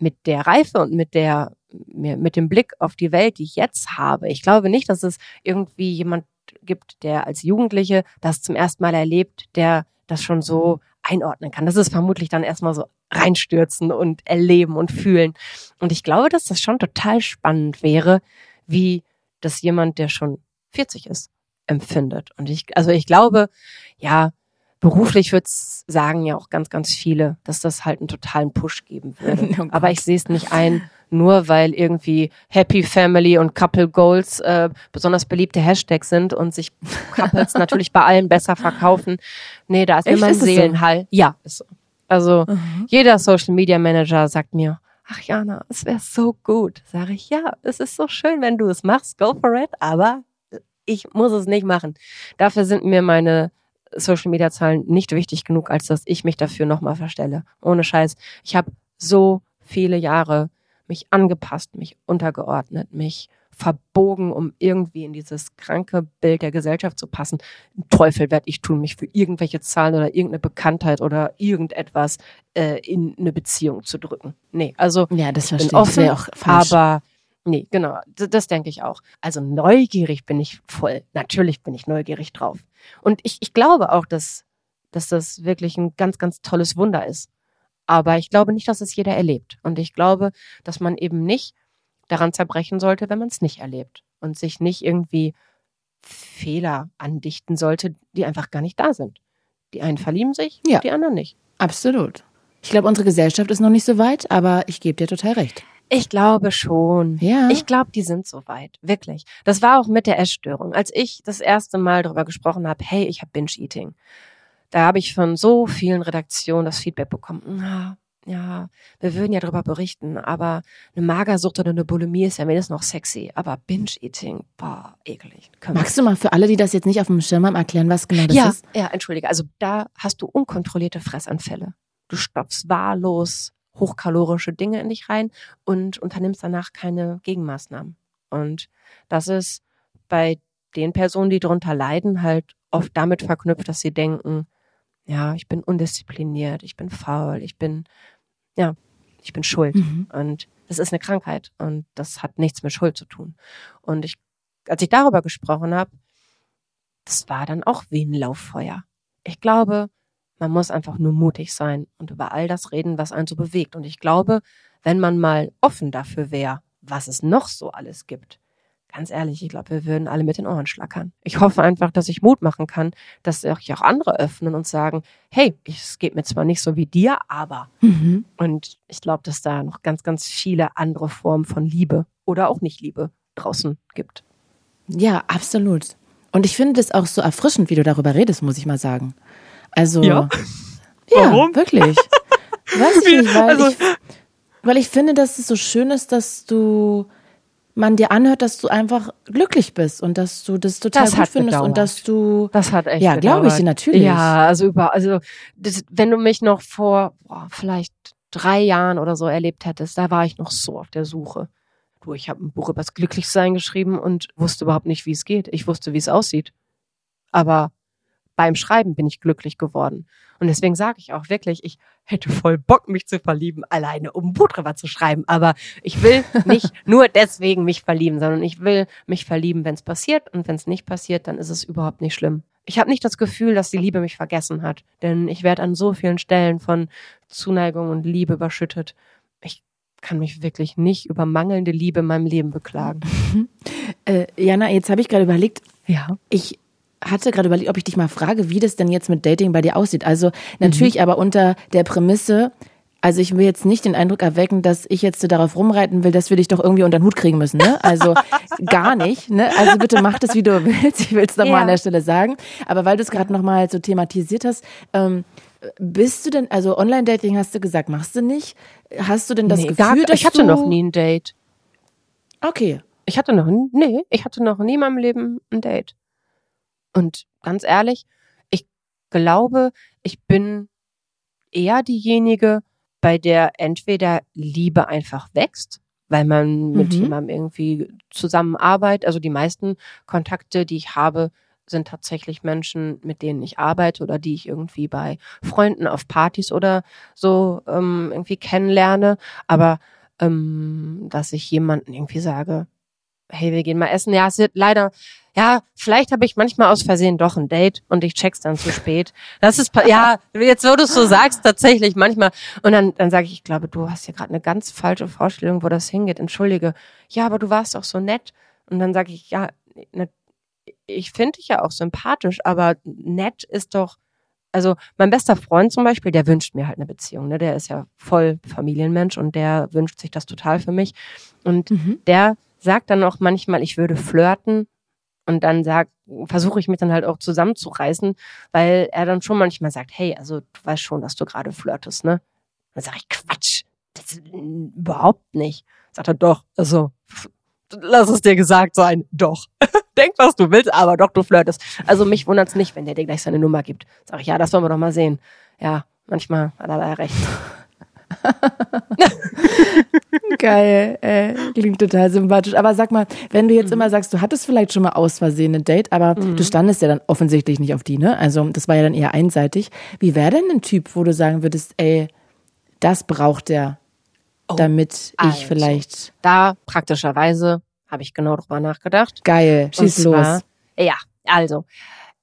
mit der Reife und mit der mit dem Blick auf die Welt, die ich jetzt habe. Ich glaube nicht, dass es irgendwie jemand gibt, der als Jugendliche das zum ersten Mal erlebt, der das schon so einordnen kann. Das ist vermutlich dann erstmal so reinstürzen und erleben und fühlen. Und ich glaube, dass das schon total spannend wäre, wie das jemand, der schon 40 ist, empfindet. Und ich, also ich glaube, ja, beruflich wird's sagen ja auch ganz, ganz viele, dass das halt einen totalen Push geben würde. [LAUGHS] Oh. Aber ich sehe es nicht ein, nur weil irgendwie Happy Family und Couple Goals äh, besonders beliebte Hashtags sind und sich [LAUGHS] Couples natürlich bei allen besser verkaufen. Nee, da ist Echt? immer ein es so? Seelenhall. Ja, ist so. Also Mhm. jeder Social Media Manager sagt mir, ach Jana, es wäre so gut. Sage ich, ja, es ist so schön, wenn du es machst, go for it, aber ich muss es nicht machen. Dafür sind mir meine Social Media Zahlen nicht wichtig genug, als dass ich mich dafür nochmal verstelle. Ohne Scheiß. Ich habe so viele Jahre mich angepasst, mich untergeordnet, mich verbogen, um irgendwie in dieses kranke Bild der Gesellschaft zu passen. Teufel werde ich tun, mich für irgendwelche Zahlen oder irgendeine Bekanntheit oder irgendetwas äh, in eine Beziehung zu drücken. Nee, also ja, das ich bin ich. Offen, wäre auch falsch. aber nee, genau, das, das denke ich auch. Also neugierig bin ich voll. Natürlich bin ich neugierig drauf. Und ich, ich glaube auch, dass, dass das wirklich ein ganz, ganz tolles Wunder ist. Aber ich glaube nicht, dass es jeder erlebt. Und ich glaube, dass man eben nicht daran zerbrechen sollte, wenn man es nicht erlebt. Und sich nicht irgendwie Fehler andichten sollte, die einfach gar nicht da sind. Die einen verlieben sich, Ja. die anderen nicht. Absolut. Ich glaube, unsere Gesellschaft ist noch nicht so weit, aber ich gebe dir total recht. Ich glaube schon. Ja. Ich glaube, die sind so weit. Wirklich. Das war auch mit der Essstörung. Als ich das erste Mal darüber gesprochen habe, hey, ich habe Binge-Eating. Da habe ich von so vielen Redaktionen das Feedback bekommen, na, ja, wir würden ja darüber berichten, aber eine Magersucht oder eine Bulimie ist ja wenigstens noch sexy. Aber Binge-Eating, boah, eklig. Magst du mal für alle, die das jetzt nicht auf dem Schirm haben, erklären, was genau das ja, ist? Ja, entschuldige. Also da hast du unkontrollierte Fressanfälle. Du stopfst wahllos hochkalorische Dinge in dich rein und unternimmst danach keine Gegenmaßnahmen. Und das ist bei den Personen, die darunter leiden, halt oft damit verknüpft, dass sie denken, ja, ich bin undiszipliniert, ich bin faul, ich bin ja, ich bin schuld. Mhm. Und das ist eine Krankheit und das hat nichts mit Schuld zu tun. Und ich, als ich darüber gesprochen habe, das war dann auch wie ein Lauffeuer. Ich glaube, man muss einfach nur mutig sein und über all das reden, was einen so bewegt. Und ich glaube, wenn man mal offen dafür wäre, was es noch so alles gibt, ganz ehrlich, ich glaube, wir würden alle mit den Ohren schlackern. Ich hoffe einfach, dass ich Mut machen kann, dass sich auch andere öffnen und sagen, hey, es geht mir zwar nicht so wie dir, aber. Mhm. Und ich glaube, dass da noch ganz, ganz viele andere Formen von Liebe oder auch nicht Liebe draußen gibt. Ja, absolut. Und ich finde es auch so erfrischend, wie du darüber redest, muss ich mal sagen. Also. Ja. [LAUGHS] ja Warum? wirklich. Weiß ich [LAUGHS] nicht, weil, also, ich, weil ich finde, dass es so schön ist, dass du man dir anhört, dass du einfach glücklich bist und dass du das total das gut findest gedauert. und dass du das hat echt ja glaube ich natürlich. Ja also über also das, wenn du mich noch vor boah, vielleicht drei Jahren oder so erlebt hättest da war ich noch so auf der Suche. Du ich habe ein Buch über das Glücklichsein geschrieben und wusste überhaupt nicht wie es geht. Ich wusste wie es aussieht. Aber beim Schreiben bin ich glücklich geworden. Und deswegen sage ich auch wirklich, ich hätte voll Bock, mich zu verlieben, alleine um ein Buch drüber zu schreiben. Aber ich will nicht [LAUGHS] nur deswegen mich verlieben, sondern ich will mich verlieben, wenn es passiert. Und wenn es nicht passiert, dann ist es überhaupt nicht schlimm. Ich habe nicht das Gefühl, dass die Liebe mich vergessen hat. Denn ich werde an so vielen Stellen von Zuneigung und Liebe überschüttet. Ich kann mich wirklich nicht über mangelnde Liebe in meinem Leben beklagen. [LAUGHS] äh, Jana, jetzt habe ich gerade überlegt, ja. ich hatte gerade überlegt, ob ich dich mal frage, wie das denn jetzt mit Dating bei dir aussieht. Also natürlich mhm. aber unter der Prämisse, also ich will jetzt nicht den Eindruck erwecken, dass ich jetzt darauf rumreiten will, dass wir dich doch irgendwie unter den Hut kriegen müssen, ne? Also [LAUGHS] gar nicht, ne? Also bitte mach das, wie du willst. Ich will es nochmal ja. an der Stelle sagen. Aber weil du es gerade nochmal so thematisiert hast, ähm, bist du denn, also Online-Dating hast du gesagt, machst du nicht? Hast du denn das nee, Gefühl, gar, dass ich hatte noch nie ein Date. Okay. Ich hatte noch, nee, ich hatte noch nie in meinem Leben ein Date. Und ganz ehrlich, ich glaube, ich bin eher diejenige, bei der entweder Liebe einfach wächst, weil man mit mhm. jemandem irgendwie zusammenarbeitet. Also die meisten Kontakte, die ich habe, sind tatsächlich Menschen, mit denen ich arbeite oder die ich irgendwie bei Freunden auf Partys oder so ähm, irgendwie kennenlerne. Aber ähm, dass ich jemanden irgendwie sage, hey, wir gehen mal essen. Ja, es wird leider, ja, vielleicht habe ich manchmal aus Versehen doch ein Date und ich check's dann zu spät. Das ist, ja, jetzt wo du es so sagst, tatsächlich manchmal. Und dann, dann sage ich, ich glaube, du hast hier gerade eine ganz falsche Vorstellung, wo das hingeht. Entschuldige. Ja, aber du warst doch so nett. Und dann sage ich, ja, ne, ich finde dich ja auch sympathisch, aber nett ist doch, also mein bester Freund zum Beispiel, der wünscht mir halt eine Beziehung. Ne? Der ist ja voll Familienmensch und der wünscht sich das total für mich. Und mhm. der sagt dann auch manchmal, ich würde flirten und dann sagt, versuche ich mich dann halt auch zusammenzureißen, weil er dann schon manchmal sagt, hey, also du weißt schon, dass du gerade flirtest, ne? Dann sage ich, Quatsch, das überhaupt nicht. Sagt er, doch, also lass es dir gesagt sein, doch. [LAUGHS] Denk, was du willst, aber doch, du flirtest. Also mich wundert's nicht, wenn der dir gleich seine Nummer gibt. Sag ich, ja, das wollen wir doch mal sehen. Ja, manchmal hat er recht. [LAUGHS] Geil, äh, klingt total sympathisch. Aber sag mal, wenn du jetzt mhm. immer sagst, du hattest vielleicht schon mal aus Versehen ein Date, aber mhm. du standest ja dann offensichtlich nicht auf die, ne? Also das war ja dann eher einseitig. Wie wäre denn ein Typ, wo du sagen würdest, ey, das braucht der, oh, damit ich also, vielleicht. Da praktischerweise habe ich genau drüber nachgedacht. Geil, schieß zwar, los. Ja, also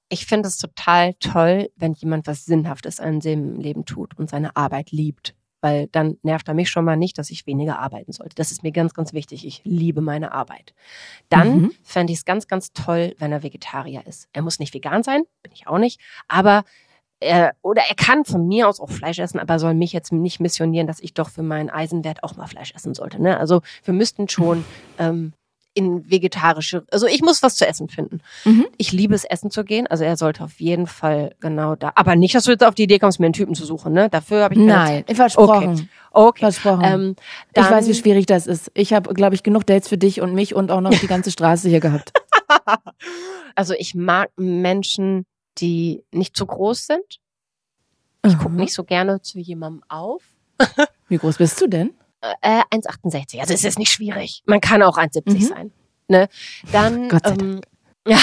ich finde es total toll, wenn jemand was Sinnhaftes an seinem Leben tut und seine Arbeit liebt weil dann nervt er mich schon mal nicht, dass ich weniger arbeiten sollte. Das ist mir ganz, ganz wichtig. Ich liebe meine Arbeit. Dann mhm. fände ich es ganz, ganz toll, wenn er Vegetarier ist. Er muss nicht vegan sein, bin ich auch nicht, aber er, oder er kann von mir aus auch Fleisch essen, aber soll mich jetzt nicht missionieren, dass ich doch für meinen Eisenwert auch mal Fleisch essen sollte. Ne? Also wir müssten schon ähm, in vegetarische, also ich muss was zu essen finden. Mhm. Ich liebe es, essen zu gehen. Also er sollte auf jeden Fall genau da. Aber nicht, dass du jetzt auf die Idee kommst, mir einen Typen zu suchen, ne? Dafür habe ich keine Nein, versprochen. Zeit. Okay. Versprochen. Ähm, ich weiß, wie schwierig das ist. Ich habe, glaube ich, genug Dates für dich und mich und auch noch die ganze Straße hier gehabt. [LAUGHS] Also ich mag Menschen, die nicht zu groß sind. Ich gucke Mhm. nicht so gerne zu jemandem auf. Wie groß bist du denn? Äh, 1,68. Also es ist nicht schwierig. Man kann auch 1,70 Mhm. sein. Ne? Dann, Gott sei ähm, [LAUGHS] ja,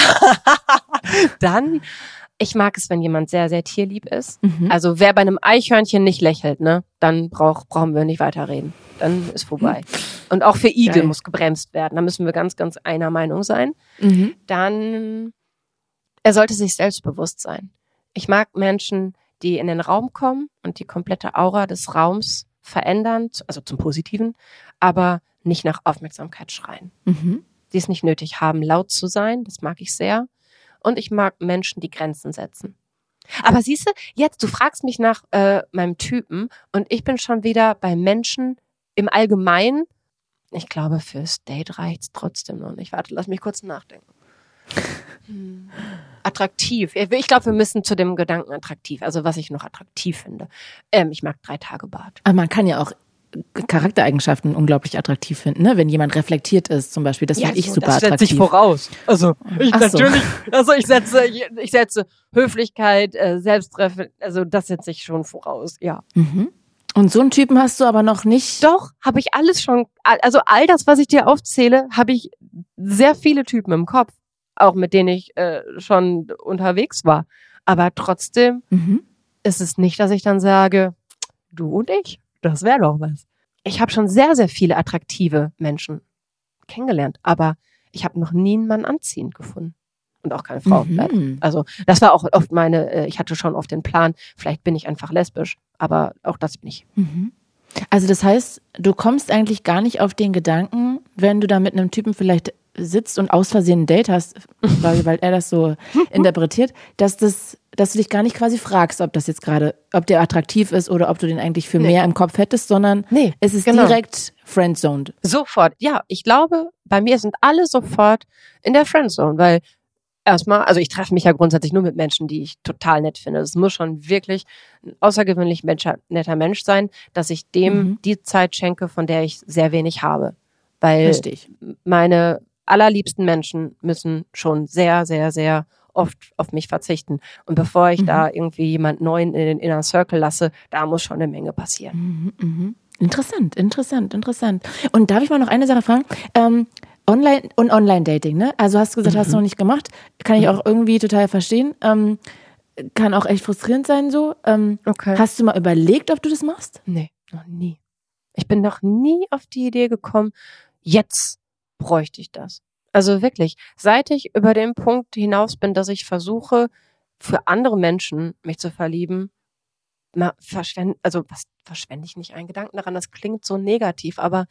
dann, ich mag es, wenn jemand sehr, sehr tierlieb ist. Mhm. Also wer bei einem Eichhörnchen nicht lächelt, ne, dann brauch, brauchen wir nicht weiterreden. Dann ist vorbei. Und auch für Igel Geil. muss gebremst werden. Da müssen wir ganz, ganz einer Meinung sein. Mhm. Dann, er sollte sich selbstbewusst sein. Ich mag Menschen, die in den Raum kommen und die komplette Aura des Raums verändern, also zum Positiven, aber nicht nach Aufmerksamkeit schreien. Mhm. Die es nicht nötig haben, laut zu sein. Das mag ich sehr. Und ich mag Menschen, die Grenzen setzen. Aber siehst du, jetzt, du fragst mich nach äh, meinem Typen und ich bin schon wieder bei Menschen im Allgemeinen. Ich glaube, fürs Date reicht's trotzdem noch nicht. Warte, lass mich kurz nachdenken. Hm. Attraktiv. Ich glaube, wir müssen zu dem Gedanken attraktiv. Also was ich noch attraktiv finde. Ähm, ich mag drei Tage Bart. Aber man kann ja auch Charaktereigenschaften unglaublich attraktiv finden, ne? Wenn jemand reflektiert ist, zum Beispiel. Das finde ich so, super das setze attraktiv. ich voraus. Also ich Ach so. natürlich, also ich setze, ich setze Höflichkeit, äh, Selbsttreffe, also das setze ich schon voraus. Ja. Mhm. Und so einen Typen hast du aber noch nicht. Doch, habe ich alles schon, also all das, was ich dir aufzähle, habe ich sehr viele Typen im Kopf, auch mit denen ich äh, schon unterwegs war. Aber trotzdem Mhm. ist es nicht, dass ich dann sage, du und ich, das wäre doch was. Ich habe schon sehr, sehr viele attraktive Menschen kennengelernt, aber ich habe noch nie einen Mann anziehend gefunden. Und auch keine Frau. Mhm. Also das war auch oft meine, äh, ich hatte schon oft den Plan, vielleicht bin ich einfach lesbisch, aber auch das bin ich. Mhm. Also das heißt, du kommst eigentlich gar nicht auf den Gedanken, wenn du da mit einem Typen vielleicht sitzt und aus Versehen ein Date hast, weil, weil er das so [LAUGHS] interpretiert, dass das, dass du dich gar nicht quasi fragst, ob das jetzt gerade, ob der attraktiv ist oder ob du den eigentlich für Nee. mehr im Kopf hättest, sondern Nee, es ist genau. direkt friendzoned. Sofort, ja. Ich glaube, bei mir sind alle sofort in der Friendzone, weil erstmal, also ich treffe mich ja grundsätzlich nur mit Menschen, die ich total nett finde. Es muss schon wirklich ein außergewöhnlich Mensch, netter Mensch sein, dass ich dem Mhm. die Zeit schenke, von der ich sehr wenig habe. Weil ich. meine allerliebsten Menschen müssen schon sehr, sehr, sehr oft auf mich verzichten. Und bevor ich Mhm. da irgendwie jemand neuen in den Inner Circle lasse, da muss schon eine Menge passieren. Mhm, mhm. Interessant, interessant, interessant. Und darf ich mal noch eine Sache fragen? Ähm, Online und Online-Dating, ne? Also hast du gesagt, hast du noch nicht gemacht. Kann ich auch irgendwie total verstehen. Ähm, kann auch echt frustrierend sein so. Ähm, Okay. Hast du mal überlegt, ob du das machst? Nee, noch nie. Ich bin noch nie auf die Idee gekommen, jetzt bräuchte ich das. Also wirklich, seit ich über den Punkt hinaus bin, dass ich versuche, für andere Menschen mich zu verlieben, na, verschwende, also was verschwende ich nicht einen Gedanken daran, das klingt so negativ, aber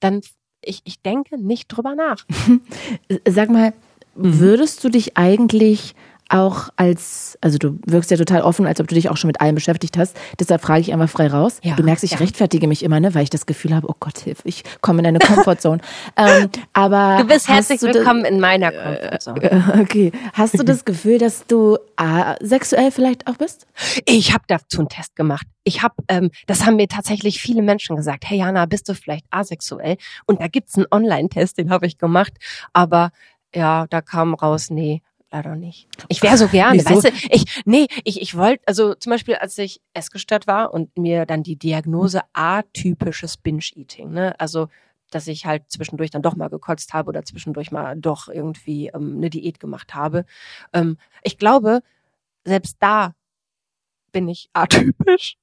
dann, ich, ich denke nicht drüber nach. [LAUGHS] Sag mal, Mhm. würdest du dich eigentlich auch als, also du wirkst ja total offen, als ob du dich auch schon mit allem beschäftigt hast. Deshalb frage ich einfach frei raus. Ja, du merkst, ich ja. rechtfertige mich immer, ne, weil ich das Gefühl habe, oh Gott, hilf, ich komme in eine Comfortzone. [LAUGHS] ähm, aber Du bist herzlich du willkommen in meiner Komfortzone. Äh, Okay. Hast du das [LAUGHS] Gefühl, dass du asexuell vielleicht auch bist? Ich habe dazu einen Test gemacht. Ich habe, ähm, das haben mir tatsächlich viele Menschen gesagt. Hey Jana, bist du vielleicht asexuell? Und da gibt's einen Online-Test, den habe ich gemacht. Aber ja, da kam raus, nee, leider nicht. Ich wäre so gerne, Wieso? weißt du, ich, nee, ich, ich wollte, also zum Beispiel, als ich essgestört war und mir dann die Diagnose atypisches Binge-Eating, ne, also dass ich halt zwischendurch dann doch mal gekotzt habe oder zwischendurch mal doch irgendwie ähm, eine Diät gemacht habe. Ähm, ich glaube, selbst da bin ich atypisch,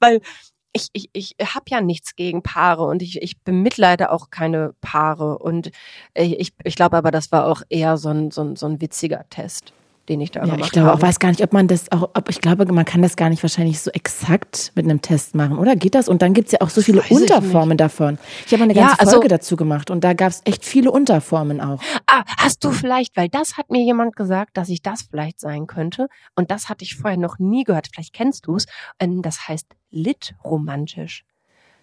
weil ich, ich, ich habe ja nichts gegen Paare und ich, ich bemitleide auch keine Paare und ich, ich glaube aber, das war auch eher so ein, so ein, so ein witziger Test, den ich da Ja, gemacht ich glaube habe. weiß gar nicht, ob man das auch, ob ich glaube, man kann das gar nicht wahrscheinlich so exakt mit einem Test machen, oder? Geht das? Und dann gibt's ja auch so viele weiß ich Unterformen davon. Ich habe mal eine Ja, ganze also- Folge dazu gemacht und da gab's echt viele Unterformen auch. Ah, hast du vielleicht, weil das hat mir jemand gesagt, dass ich das vielleicht sein könnte und das hatte ich vorher noch nie gehört. Vielleicht kennst du es. Das heißt litromantisch.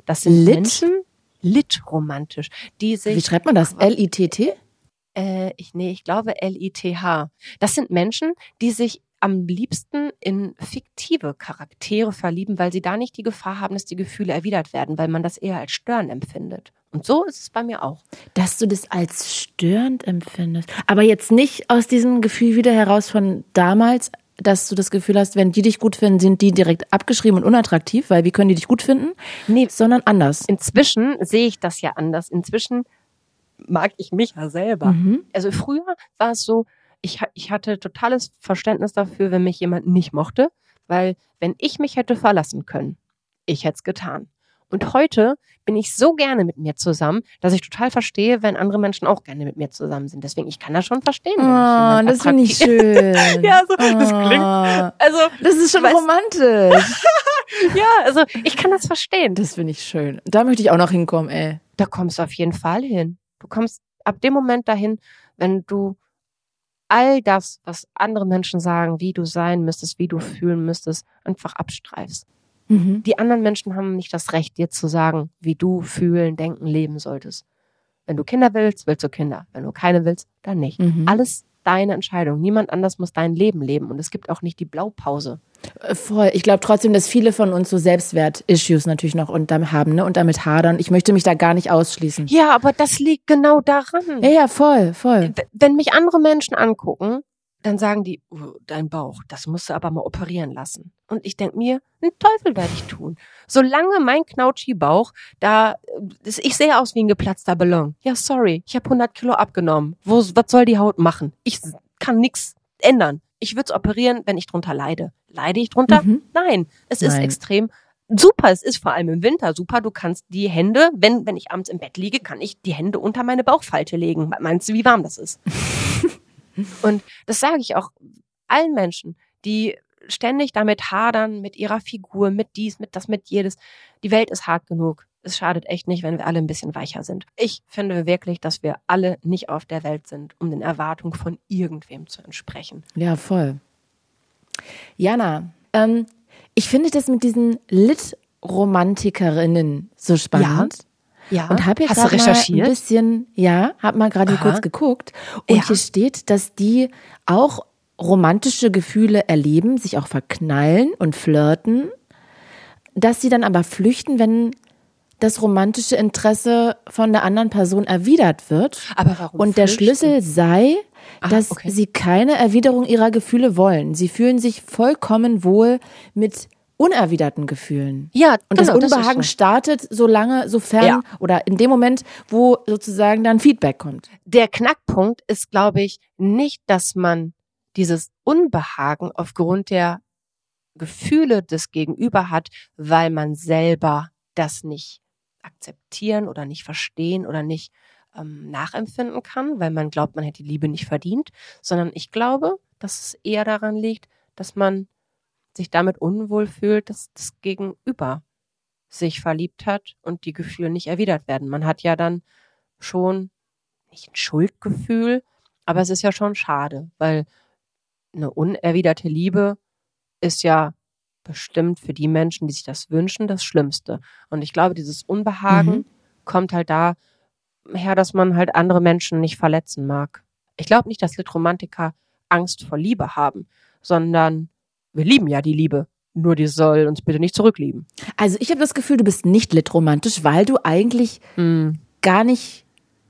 Das sind Lit? Menschen, litromantisch, die sich Wie schreibt man das? L-I-T-T? Äh, ich nee, ich glaube L-I-T-H. Das sind Menschen, die sich am liebsten in fiktive Charaktere verlieben, weil sie da nicht die Gefahr haben, dass die Gefühle erwidert werden, weil man das eher als Stören empfindet. Und so ist es bei mir auch. Dass du das als störend empfindest. Aber jetzt nicht aus diesem Gefühl wieder heraus von damals, dass du das Gefühl hast, wenn die dich gut finden, sind die direkt abgeschrieben und unattraktiv, weil wie können die dich gut finden? Nee, Sondern anders. inzwischen sehe ich das ja anders. Inzwischen mag ich mich ja selber. Mhm. Also früher war es so, ich, ich hatte totales Verständnis dafür, wenn mich jemand nicht mochte, weil wenn ich mich hätte verlassen können, ich hätte es getan. Und heute bin ich so gerne mit mir zusammen, dass ich total verstehe, wenn andere Menschen auch gerne mit mir zusammen sind. Deswegen, ich kann das schon verstehen. Oh, das finde ich schön. [LAUGHS] Ja, so, das klingt- Oh, Also, Das ist schon Weißt- romantisch. [LAUGHS] ja, also ich kann das verstehen. Das finde ich schön. Da möchte ich auch noch hinkommen, ey. Da kommst du auf jeden Fall hin. Du kommst ab dem Moment dahin, wenn du all das, was andere Menschen sagen, wie du sein müsstest, wie du fühlen müsstest, einfach abstreifst. Mhm. Die anderen Menschen haben nicht das Recht, dir zu sagen, wie du fühlen, denken, leben solltest. Wenn du Kinder willst, willst du Kinder. Wenn du keine willst, dann nicht. Mhm. Alles deine Entscheidung. Niemand anders muss dein Leben leben. Und es gibt auch nicht die Blaupause. Äh, Voll. Ich glaube trotzdem, dass viele von uns so Selbstwert-Issues natürlich noch und damit haben, ne? Und damit hadern. Ich möchte mich da gar nicht ausschließen. Ja, aber das liegt genau daran. Ja, ja, voll, voll. Wenn mich andere Menschen angucken, dann sagen die, "Oh, dein Bauch, das musst du aber mal operieren lassen. Und ich denk mir, einen Teufel werde ich tun. Solange mein Knautschi-Bauch, da, ich sehe aus wie ein geplatzter Ballon. Ja, sorry, ich habe 100 Kilo abgenommen. Wo, was soll die Haut machen? Ich kann nichts ändern. Ich würde es operieren, wenn ich drunter leide. Leide ich drunter? Mhm. Nein, es ist Nein. extrem super. Es ist vor allem im Winter super. Du kannst die Hände, wenn, wenn ich abends im Bett liege, kann ich die Hände unter meine Bauchfalte legen. Meinst du, wie warm das ist? [LAUGHS] [LAUGHS] Und das sage ich auch allen Menschen, die ständig damit hadern, mit ihrer Figur, mit dies, mit das, mit jedes. Die Welt ist hart genug. Es schadet echt nicht, wenn wir alle ein bisschen weicher sind. Ich finde wirklich, dass wir alle nicht auf der Welt sind, um den Erwartungen von irgendwem zu entsprechen. Ja, voll. Jana, ähm, ich finde das mit diesen Lit-Romantikerinnen so spannend. Ja. Und habe jetzt Hast du grad mal ein recherchiert? bisschen, ja, habe mal gerade kurz geguckt. Und Ja. hier steht, dass die auch romantische Gefühle erleben, sich auch verknallen und flirten, dass sie dann aber flüchten, wenn das romantische Interesse von der anderen Person erwidert wird. Aber warum Und der flüchten? Schlüssel sei, Ah, dass okay. sie keine Erwiderung ihrer Gefühle wollen. Sie fühlen sich vollkommen wohl mit unerwiderten Gefühlen. Ja, Und genau, das Unbehagen so. startet, solange, sofern Ja. oder in dem Moment, wo sozusagen dann Feedback kommt. Der Knackpunkt ist, glaube ich, nicht, dass man dieses Unbehagen aufgrund der Gefühle des Gegenüber hat, weil man selber das nicht akzeptieren oder nicht verstehen oder nicht ähm, nachempfinden kann, weil man glaubt, man hätte die Liebe nicht verdient, sondern ich glaube, dass es eher daran liegt, dass man sich damit unwohl fühlt, dass das Gegenüber sich verliebt hat und die Gefühle nicht erwidert werden. Man hat ja dann schon nicht ein Schuldgefühl, aber es ist ja schon schade, weil eine unerwiderte Liebe ist ja bestimmt für die Menschen, die sich das wünschen, das Schlimmste. Und ich glaube, dieses Unbehagen Mhm. kommt halt da her, dass man halt andere Menschen nicht verletzen mag. Ich glaube nicht, dass Litromantiker Angst vor Liebe haben, sondern wir lieben ja die Liebe. Nur die soll uns bitte nicht zurücklieben. Also ich habe das Gefühl, du bist nicht litromantisch, weil du eigentlich gar nicht,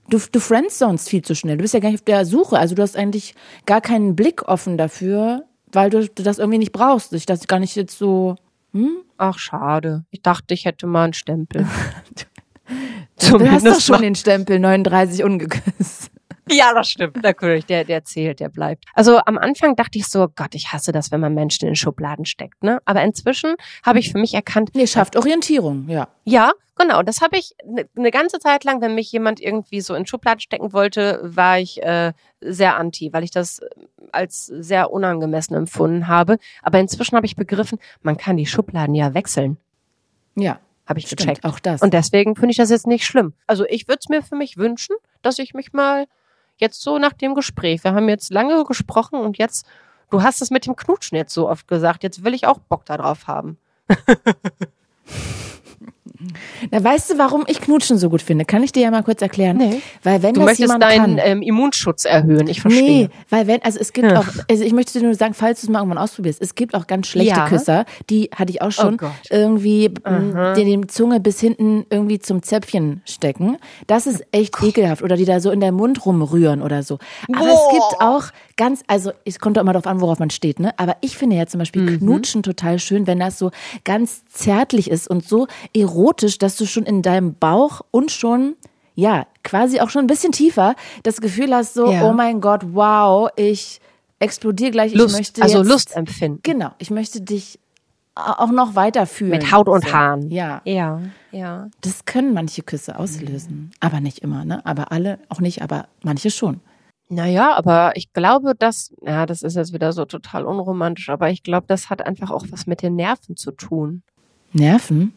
du, du friendzonest viel zu schnell. Du bist ja gar nicht auf der Suche. Also du hast eigentlich gar keinen Blick offen dafür, weil du, du das irgendwie nicht brauchst. Ich das gar nicht jetzt so, hm? Ach, schade. Ich dachte, ich hätte mal einen Stempel. [LAUGHS] Du hast doch schon mal- den Stempel 39 ungeküsst. [LAUGHS] Ja, das stimmt. Natürlich, der, der zählt, der bleibt. Also am Anfang dachte ich so, Gott, ich hasse das, wenn man Menschen in Schubladen steckt. Ne? Aber inzwischen habe ich für mich erkannt, Nee, schafft Orientierung, ja. ja, genau, das habe ich eine ne ganze Zeit lang, wenn mich jemand irgendwie so in Schubladen stecken wollte, war ich äh, sehr anti, weil ich das äh, als sehr unangemessen empfunden habe. Aber inzwischen habe ich begriffen, man kann die Schubladen ja wechseln. Ja, Habe ich stimmt, gecheckt. auch das. Und deswegen finde ich das jetzt nicht schlimm. Also ich würde es mir für mich wünschen, dass ich mich mal jetzt so nach dem Gespräch, wir haben jetzt lange gesprochen und jetzt, du hast es mit dem Knutschen jetzt so oft gesagt, jetzt will ich auch Bock darauf haben. [LAUGHS] Na, weißt du, warum ich Knutschen so gut finde? Kann ich dir ja mal kurz erklären? Nee. Weil wenn Du das möchtest jemand deinen kann, ähm, Immunschutz erhöhen, ich verstehe. Nee, weil wenn, also es gibt Ja. auch, also ich möchte dir nur sagen, falls du es mal irgendwann ausprobierst, es gibt auch ganz schlechte Ja. Küsser, die hatte ich auch schon, Oh irgendwie die die Zunge bis hinten irgendwie zum Zäpfchen stecken. Das ist echt ekelhaft. Oder die da so in der Mund rumrühren oder so. Aber es gibt auch ganz, also es kommt doch immer darauf an, worauf man steht, ne? Aber ich finde ja zum Beispiel Mhm. Knutschen total schön, wenn das so ganz zärtlich ist und so erotisch, dass du schon in deinem Bauch und schon ja, quasi auch schon ein bisschen tiefer das Gefühl hast, so, Ja. oh mein Gott, wow, ich explodiere gleich, Lust, ich möchte also jetzt, Lust empfinden. Genau, ich möchte dich auch noch weiter fühlen. Mit Haut und so. Haaren. Ja, Ja, ja. das können manche Küsse auslösen, aber nicht immer, ne? Aber alle auch nicht, aber manche schon. Naja, aber ich glaube, dass, ja, das ist jetzt wieder so total unromantisch, aber ich glaube, das hat einfach auch was mit den Nerven zu tun. Nerven?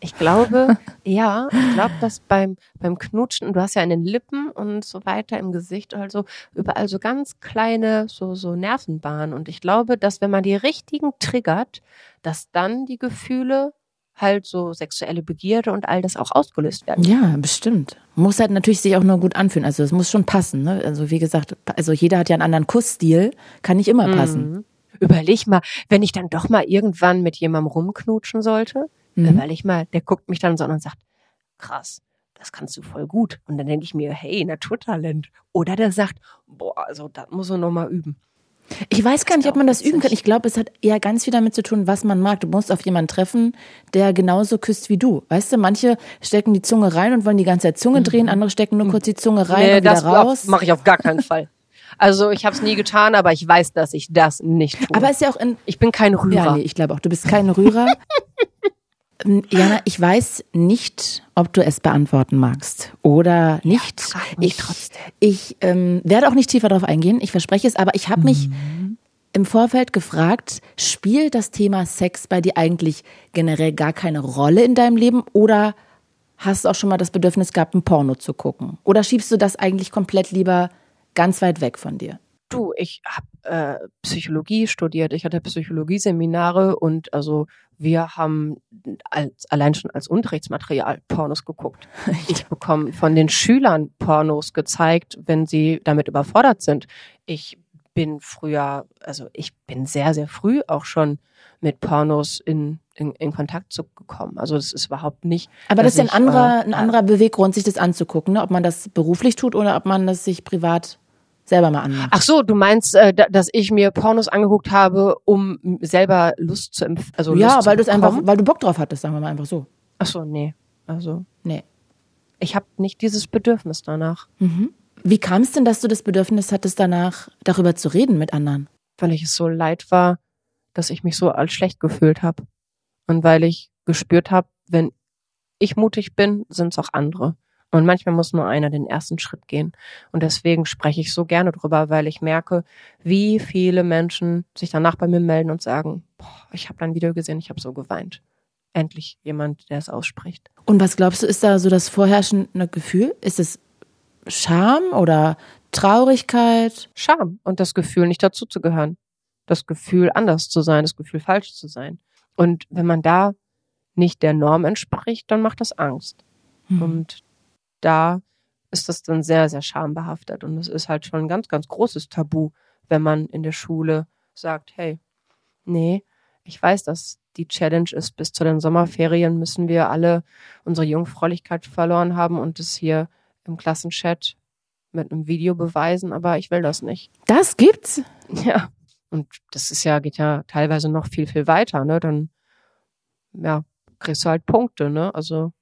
Ich glaube, [LAUGHS] ja, ich glaube, dass beim, beim Knutschen, du hast ja in den Lippen und so weiter im Gesicht, also überall so ganz kleine, so, so Nervenbahnen. Und ich glaube, dass wenn man die richtigen triggert, dass dann die Gefühle halt so sexuelle Begierde und all das auch ausgelöst werden. Ja, bestimmt. Muss halt natürlich sich auch nur gut anfühlen. Also es muss schon passen, ne? Also wie gesagt, also jeder hat ja einen anderen Kussstil, kann nicht immer passen. Mhm. Überleg mal, wenn ich dann doch mal irgendwann mit jemandem rumknutschen sollte, Mhm. überleg mal, der guckt mich dann so an und sagt, krass, das kannst du voll gut. Und dann denke ich mir, hey, Naturtalent. Oder der sagt, boah, also das muss er noch mal üben. Ich weiß gar nicht, ob man das üben kann. Ich glaube, es hat eher ganz viel damit zu tun, was man mag. Du musst auf jemanden treffen, der genauso küsst wie du. Weißt du, manche stecken die Zunge rein und wollen die ganze Zeit Zunge drehen, andere stecken nur kurz die Zunge rein und wieder das raus. mache ich auf gar keinen Fall. Also ich habe es nie getan, aber ich weiß, dass ich das nicht tue. Aber ist ja auch in, ich bin kein Rührer. Ja, nee, ich glaube auch, du bist kein Rührer. [LAUGHS] Ähm, Jana, ich weiß nicht, ob du es beantworten magst oder nicht. mich ich trotzdem. ich ähm, werde auch nicht tiefer darauf eingehen, ich verspreche es, aber ich habe mich Mhm. im Vorfeld gefragt, spielt das Thema Sex bei dir eigentlich generell gar keine Rolle in deinem Leben oder hast du auch schon mal das Bedürfnis gehabt, ein Porno zu gucken? Oder schiebst du das eigentlich komplett lieber ganz weit weg von dir? Du, ich habe äh, Psychologie studiert, ich hatte Psychologieseminare und also wir haben als, allein schon als Unterrichtsmaterial Pornos geguckt. [LAUGHS] Ich bekomme von den Schülern Pornos gezeigt, wenn sie damit überfordert sind. Ich bin früher, also ich bin sehr, sehr früh auch schon mit Pornos in, in, in Kontakt zu gekommen. Also das ist überhaupt nicht. Aber das ist ein ich, anderer, äh, ein anderer Beweggrund, sich das anzugucken, ne? ob man das beruflich tut oder ob man das sich privat selber mal anmacht. Ach so, du meinst, äh, da- dass ich mir Pornos angeguckt habe, um selber Lust zu empf also ja, Lust weil du es einfach, weil du Bock drauf hattest, sagen wir mal einfach so. Ach so, nee. Also Nee. ich habe nicht dieses Bedürfnis danach, Wie kam es denn, dass du das Bedürfnis hattest, danach darüber zu reden mit anderen? weil ich es so leid war, dass ich mich so als schlecht gefühlt habe und weil ich gespürt habe, wenn ich mutig bin, sind es auch andere. Und manchmal muss nur einer den ersten Schritt gehen. Und deswegen spreche ich so gerne drüber, weil ich merke, wie viele Menschen sich danach bei mir melden und sagen, boah, ich habe dein Video gesehen, ich habe so geweint. Endlich jemand, der es ausspricht. Und was glaubst du, ist da so das vorherrschende Gefühl? Ist es Scham oder Traurigkeit? Scham und das Gefühl, nicht dazuzugehören. Das Gefühl, anders zu sein, das Gefühl, falsch zu sein. Und wenn man da nicht der Norm entspricht, dann macht das Angst. Hm. Und da ist das dann sehr, sehr schambehaftet. Und es ist halt schon ein ganz, ganz großes Tabu, wenn man in der Schule sagt, hey, nee, ich weiß, dass die Challenge ist, bis zu den Sommerferien müssen wir alle unsere Jungfräulichkeit verloren haben und es hier im Klassenchat mit einem Video beweisen, aber ich will das nicht. Das gibt's? [LAUGHS] Ja. Und das ist ja, geht ja teilweise noch viel, viel weiter, ne? Dann, ja, kriegst du halt Punkte, ne? Also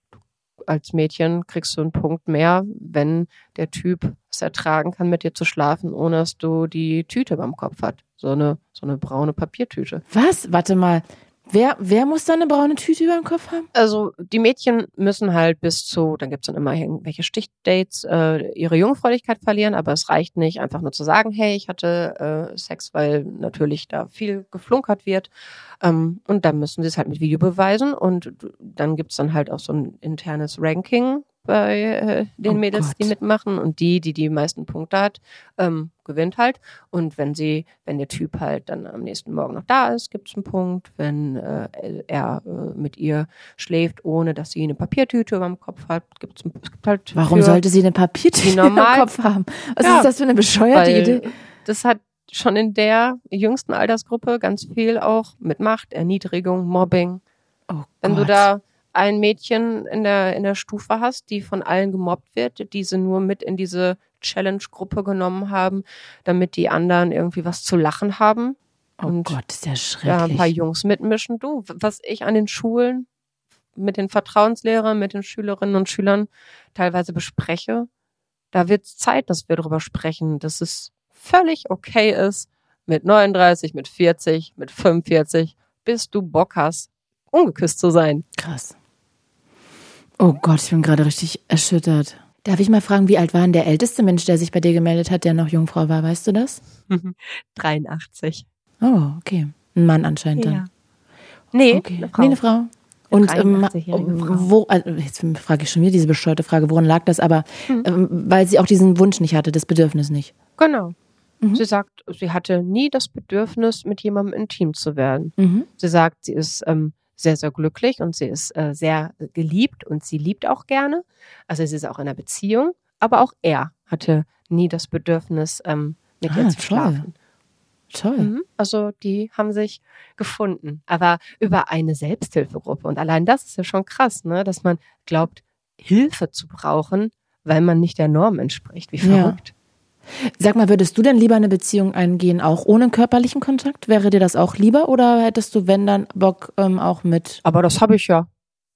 als Mädchen kriegst du einen Punkt mehr, wenn der Typ es ertragen kann, mit dir zu schlafen, ohne dass du die Tüte beim Kopf hat. So eine, so eine braune Papiertüte. Was? Warte mal. Wer, wer muss da eine braune Tüte über dem Kopf haben? Also die Mädchen müssen halt bis zu, dann gibt's dann immer irgendwelche Stichdates, äh, ihre Jungfräulichkeit verlieren, aber es reicht nicht, einfach nur zu sagen, hey, ich hatte äh, Sex, weil natürlich da viel geflunkert wird. Ähm, und dann müssen sie es halt mit Video beweisen und dann gibt's dann halt auch so ein internes Ranking bei äh, den Oh Mädels, die Gott. mitmachen. Und die, die die meisten Punkte hat, ähm, gewinnt halt. Und wenn sie, wenn der Typ halt dann am nächsten Morgen noch da ist, gibt's einen Punkt. Wenn äh, er äh, mit ihr schläft, ohne dass sie eine Papiertüte über dem Kopf hat, gibt's ein, es gibt halt Warum sollte sie eine Papiertüte die [LAUGHS] im normal- Kopf haben? Was Ja, ist das für eine bescheuerte Idee? das hat schon in der jüngsten Altersgruppe ganz viel auch mit Macht, Erniedrigung, Mobbing. Oh Wenn du Gott. da ein Mädchen in der, in der Stufe hast, die von allen gemobbt wird, die sie nur mit in diese Challenge-Gruppe genommen haben, damit die anderen irgendwie was zu lachen haben. Oh und Gott, ist ja Ja, ein paar schrecklich. Jungs mitmischen. Du, was ich an den Schulen mit den Vertrauenslehrern, mit den Schülerinnen und Schülern teilweise bespreche, da wird es Zeit, dass wir darüber sprechen, dass es völlig okay ist, mit 39, mit 40, mit 45, bis du Bock hast, ungeküsst zu sein. Krass. Oh Gott, ich bin gerade richtig erschüttert. Darf ich mal fragen, wie alt war denn der älteste Mensch, der sich bei dir gemeldet hat, der noch Jungfrau war? Weißt du das? [LAUGHS] 83. Oh, okay. Ein Mann anscheinend dann. Nee, Okay. eine Frau. Nee, eine Frau. Und ähm, 83-jährige Frau. wo, also jetzt frage ich schon wieder diese bescheuerte Frage, woran lag das? Aber Hm. ähm, weil sie auch diesen Wunsch nicht hatte, das Bedürfnis nicht. Genau. Mhm. Sie sagt, sie hatte nie das Bedürfnis, mit jemandem intim zu werden. Mhm. Sie sagt, sie ist ähm, sehr, sehr glücklich und sie ist äh, sehr geliebt und sie liebt auch gerne. Also sie ist auch in einer Beziehung, aber auch er hatte nie das Bedürfnis, ähm, mit Ah, ihr zu toll. schlafen. Toll. Mhm. Also die haben sich gefunden, aber über eine Selbsthilfegruppe. Und allein das ist ja schon krass, ne? dass man glaubt, Hilfe zu brauchen, weil man nicht der Norm entspricht. Wie verrückt. Sag mal, würdest du denn lieber eine Beziehung eingehen, auch ohne körperlichen Kontakt? Wäre dir das auch lieber oder hättest du, wenn dann, Bock ähm, auch mit? Aber das habe ich ja.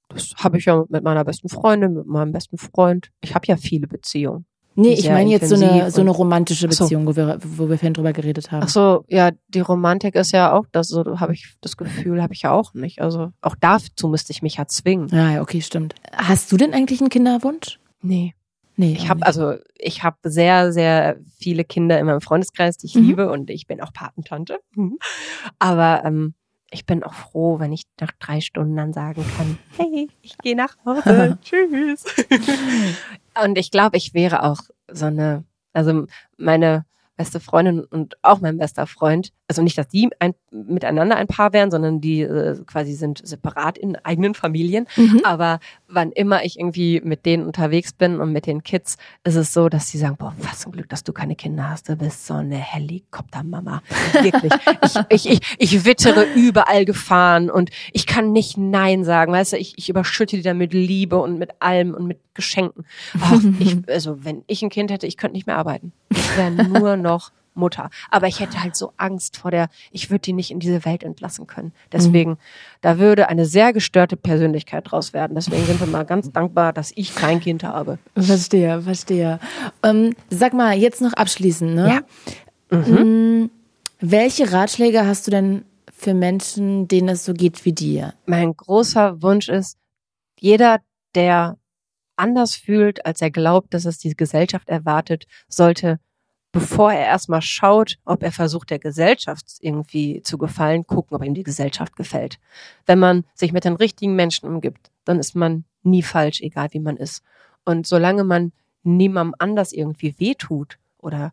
Das habe ich ja mit meiner besten Freundin, mit meinem besten Freund. Ich habe ja viele Beziehungen. Nee, ich meine jetzt so eine, so eine romantische Ach so. Beziehung, wo wir, wo wir vorhin drüber geredet haben. Ach so, ja, die Romantik ist ja auch, das so habe ich das Gefühl, habe ich ja auch nicht. Also auch dazu müsste ich mich ja zwingen. Ja, ja, okay, stimmt. Hast du denn eigentlich einen Kinderwunsch? Nee. Nee. Ich habe also ich habe sehr sehr viele Kinder in meinem Freundeskreis, die ich Mhm. liebe und ich bin auch Patentante. Mhm. Aber ähm, ich bin auch froh, wenn ich nach drei Stunden dann sagen kann, hey, ich gehe nach Hause, [LAUGHS] tschüss. und ich glaube, ich wäre auch so eine, also meine beste Freundin und auch mein bester Freund, also nicht, dass die ein, miteinander ein Paar wären, sondern die äh, quasi sind separat in eigenen Familien. Mhm. Aber wann immer ich irgendwie mit denen unterwegs bin und mit den Kids, ist es so, dass sie sagen, boah, was zum Glück, dass du keine Kinder hast. Du bist so eine Helikoptermama. Wirklich. [LAUGHS] ich, ich, ich, ich wittere überall Gefahren und ich kann nicht Nein sagen. Weißt du, ich, ich überschütte die dann mit Liebe und mit allem und mit Geschenken. Ach, ich, [LAUGHS] also wenn ich ein Kind hätte, ich könnte nicht mehr arbeiten. Ich wäre nur noch Mutter. Aber ich hätte halt so Angst vor der, ich würde die nicht in diese Welt entlassen können. Deswegen, da würde eine sehr gestörte Persönlichkeit draus werden. Deswegen sind wir mal ganz dankbar, dass ich kein Kind habe. Verstehe, verstehe. Ähm, sag mal, jetzt noch abschließend, ne? Ja. Mm, Welche Ratschläge hast du denn für Menschen, denen es so geht wie dir? Mein großer Wunsch ist, jeder, der anders fühlt, als er glaubt, dass es die Gesellschaft erwartet, sollte, bevor er erstmal schaut, ob er versucht, der Gesellschaft irgendwie zu gefallen, gucken, ob ihm die Gesellschaft gefällt. Wenn man sich mit den richtigen Menschen umgibt, dann ist man nie falsch, egal wie man ist. Und solange man niemandem anders irgendwie wehtut oder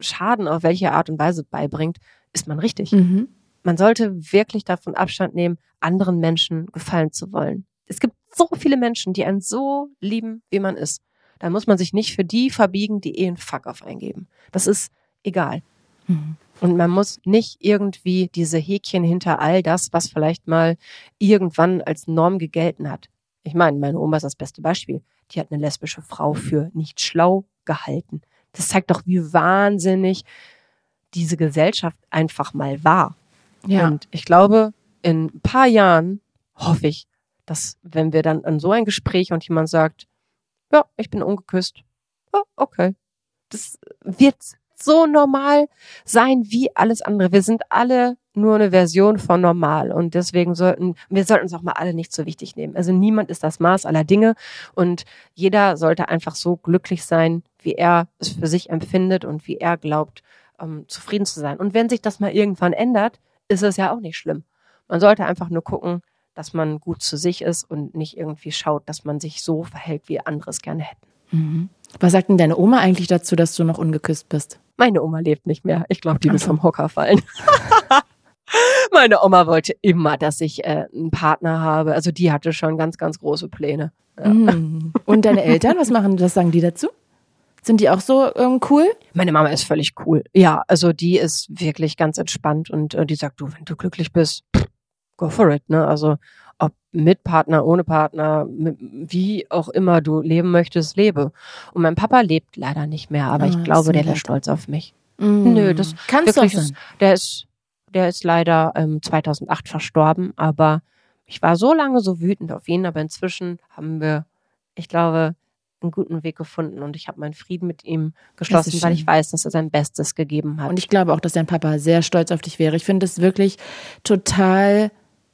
Schaden auf welche Art und Weise beibringt, ist man richtig Mhm. man sollte wirklich davon Abstand nehmen, anderen Menschen gefallen zu wollen. Es gibt so viele Menschen, die einen so lieben, wie man ist. Da muss man sich nicht für die verbiegen, die eh einen Fuck auf eingeben. Das ist egal. Mhm. Und man muss nicht irgendwie diese Häkchen hinter all das, was vielleicht mal irgendwann als Norm gegelten hat. Ich meine, meine Oma ist das beste Beispiel. Die hat eine lesbische Frau für nicht schlau gehalten. Das zeigt doch, wie wahnsinnig diese Gesellschaft einfach mal war. Ja. Und ich glaube, in ein paar Jahren hoffe ich, dass wenn wir dann an so ein Gespräch und jemand sagt, ja, ich bin ungeküsst, ja, okay. Das wird so normal sein wie alles andere. Wir sind alle nur eine Version von normal und deswegen sollten wir sollten uns auch mal alle nicht so wichtig nehmen. Also niemand ist das Maß aller Dinge und jeder sollte einfach so glücklich sein, wie er es für sich empfindet und wie er glaubt, ähm, zufrieden zu sein. Und wenn sich das mal irgendwann ändert, ist es ja auch nicht schlimm. Man sollte einfach nur gucken, dass man gut zu sich ist und nicht irgendwie schaut, dass man sich so verhält, wie andere es gerne hätten. Mhm. Was sagt denn deine Oma eigentlich dazu, dass du noch ungeküsst bist? Meine Oma lebt nicht mehr. Ich glaube, die wird vom Hocker fallen. [LAUGHS] Meine Oma wollte immer, dass ich äh, einen Partner habe. Also die hatte schon ganz, ganz große Pläne. Ja. Mhm. Und deine Eltern, was machen, was sagen die dazu? Sind die auch so ähm, cool? Meine Mama ist völlig cool. Ja, also die ist wirklich ganz entspannt und äh, die sagt, du, wenn du glücklich bist, go for it. Ne? Also ob mit Partner, ohne Partner, mit, wie auch immer du leben möchtest, lebe. Und mein Papa lebt leider nicht mehr, aber oh, ich glaube, der wäre stolz auf mich. Mm. Nö, das kannst du sein. Der ist, der ist leider ähm, 2008 verstorben, aber ich war so lange so wütend auf ihn, aber inzwischen haben wir, ich glaube, einen guten Weg gefunden und ich habe meinen Frieden mit ihm geschlossen, weil ich weiß, dass er sein Bestes gegeben hat. Und ich glaube auch, dass dein Papa sehr stolz auf dich wäre. Ich finde es wirklich total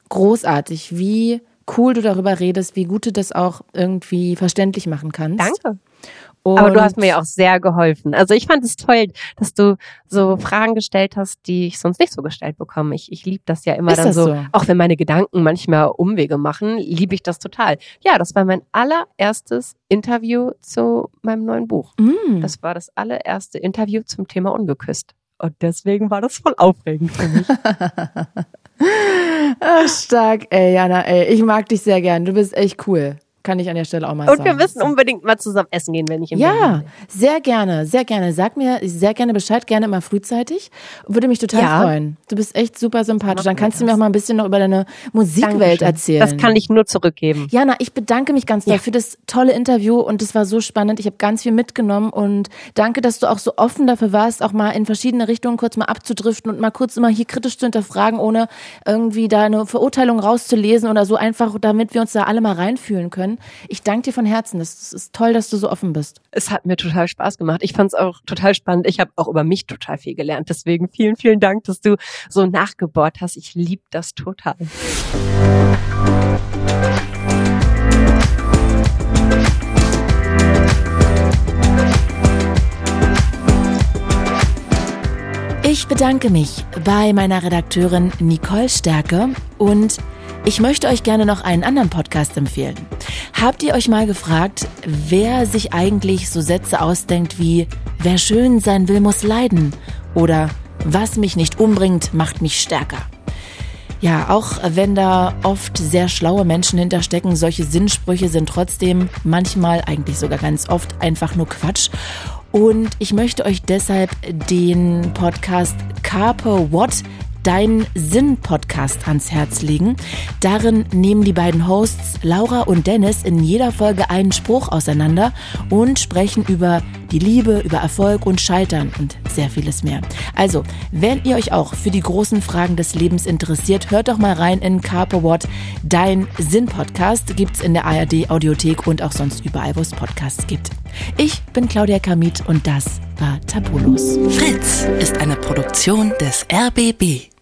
großartig, wie cool du darüber redest, wie gut du das auch irgendwie verständlich machen kannst. Danke. Und Aber du hast mir ja auch sehr geholfen. Also ich fand es toll, dass du so Fragen gestellt hast, die ich sonst nicht so gestellt bekomme. Ich, ich liebe das ja immer dann so, so, auch wenn meine Gedanken manchmal Umwege machen, liebe ich das total. Ja, das war mein allererstes Interview zu meinem neuen Buch. Mm. Das war das allererste Interview zum Thema Ungeküsst. Und deswegen war das voll aufregend für mich. [LAUGHS] Ach, stark, ey, Jana, ey. Ich mag dich sehr gern. Du bist echt cool. Kann ich an der Stelle auch mal Und sagen. Und wir müssen unbedingt mal zusammen essen gehen, wenn ich im Ja, sehr gerne, sehr gerne. Sag mir sehr gerne Bescheid, gerne immer frühzeitig. Würde mich total ja. freuen. Du bist echt super sympathisch. Dann kannst du mir auch mal ein bisschen noch über deine Musikwelt Dankeschön. erzählen. Das kann ich nur zurückgeben. Jana, ich bedanke mich ganz doll ja. für das tolle Interview und es war so spannend. Ich habe ganz viel mitgenommen und danke, dass du auch so offen dafür warst, auch mal in verschiedene Richtungen kurz mal abzudriften und mal kurz immer hier kritisch zu hinterfragen, ohne irgendwie da eine Verurteilung rauszulesen oder so einfach, damit wir uns da alle mal reinfühlen können. Ich danke dir von Herzen. Das ist toll, dass du so offen bist. Es hat mir total Spaß gemacht. Ich fand es auch total spannend. Ich habe auch über mich total viel gelernt. Deswegen vielen, vielen Dank, dass du so nachgebohrt hast. Ich liebe das total. Ich bedanke mich bei meiner Redakteurin Nicole Stärke und ich möchte euch gerne noch einen anderen Podcast empfehlen. Habt ihr euch mal gefragt, wer sich eigentlich so Sätze ausdenkt wie Wer schön sein will, muss leiden oder Was mich nicht umbringt, macht mich stärker? Ja, auch wenn da oft sehr schlaue Menschen hinterstecken, solche Sinnsprüche sind trotzdem manchmal, eigentlich sogar ganz oft, einfach nur Quatsch. Und ich möchte euch deshalb den Podcast Carpe What Dein Sinn-Podcast ans Herz legen. Darin nehmen die beiden Hosts Laura und Dennis in jeder Folge einen Spruch auseinander und sprechen über die Liebe, über Erfolg und Scheitern und sehr vieles mehr. Also, wenn ihr euch auch für die großen Fragen des Lebens interessiert, hört doch mal rein in Carpe What, dein Sinn-Podcast. Gibt's in der ARD Audiothek und auch sonst überall, wo es Podcasts gibt. Ich bin Claudia Kamit und das war Tabulos. Fritz ist eine Produktion des RBB.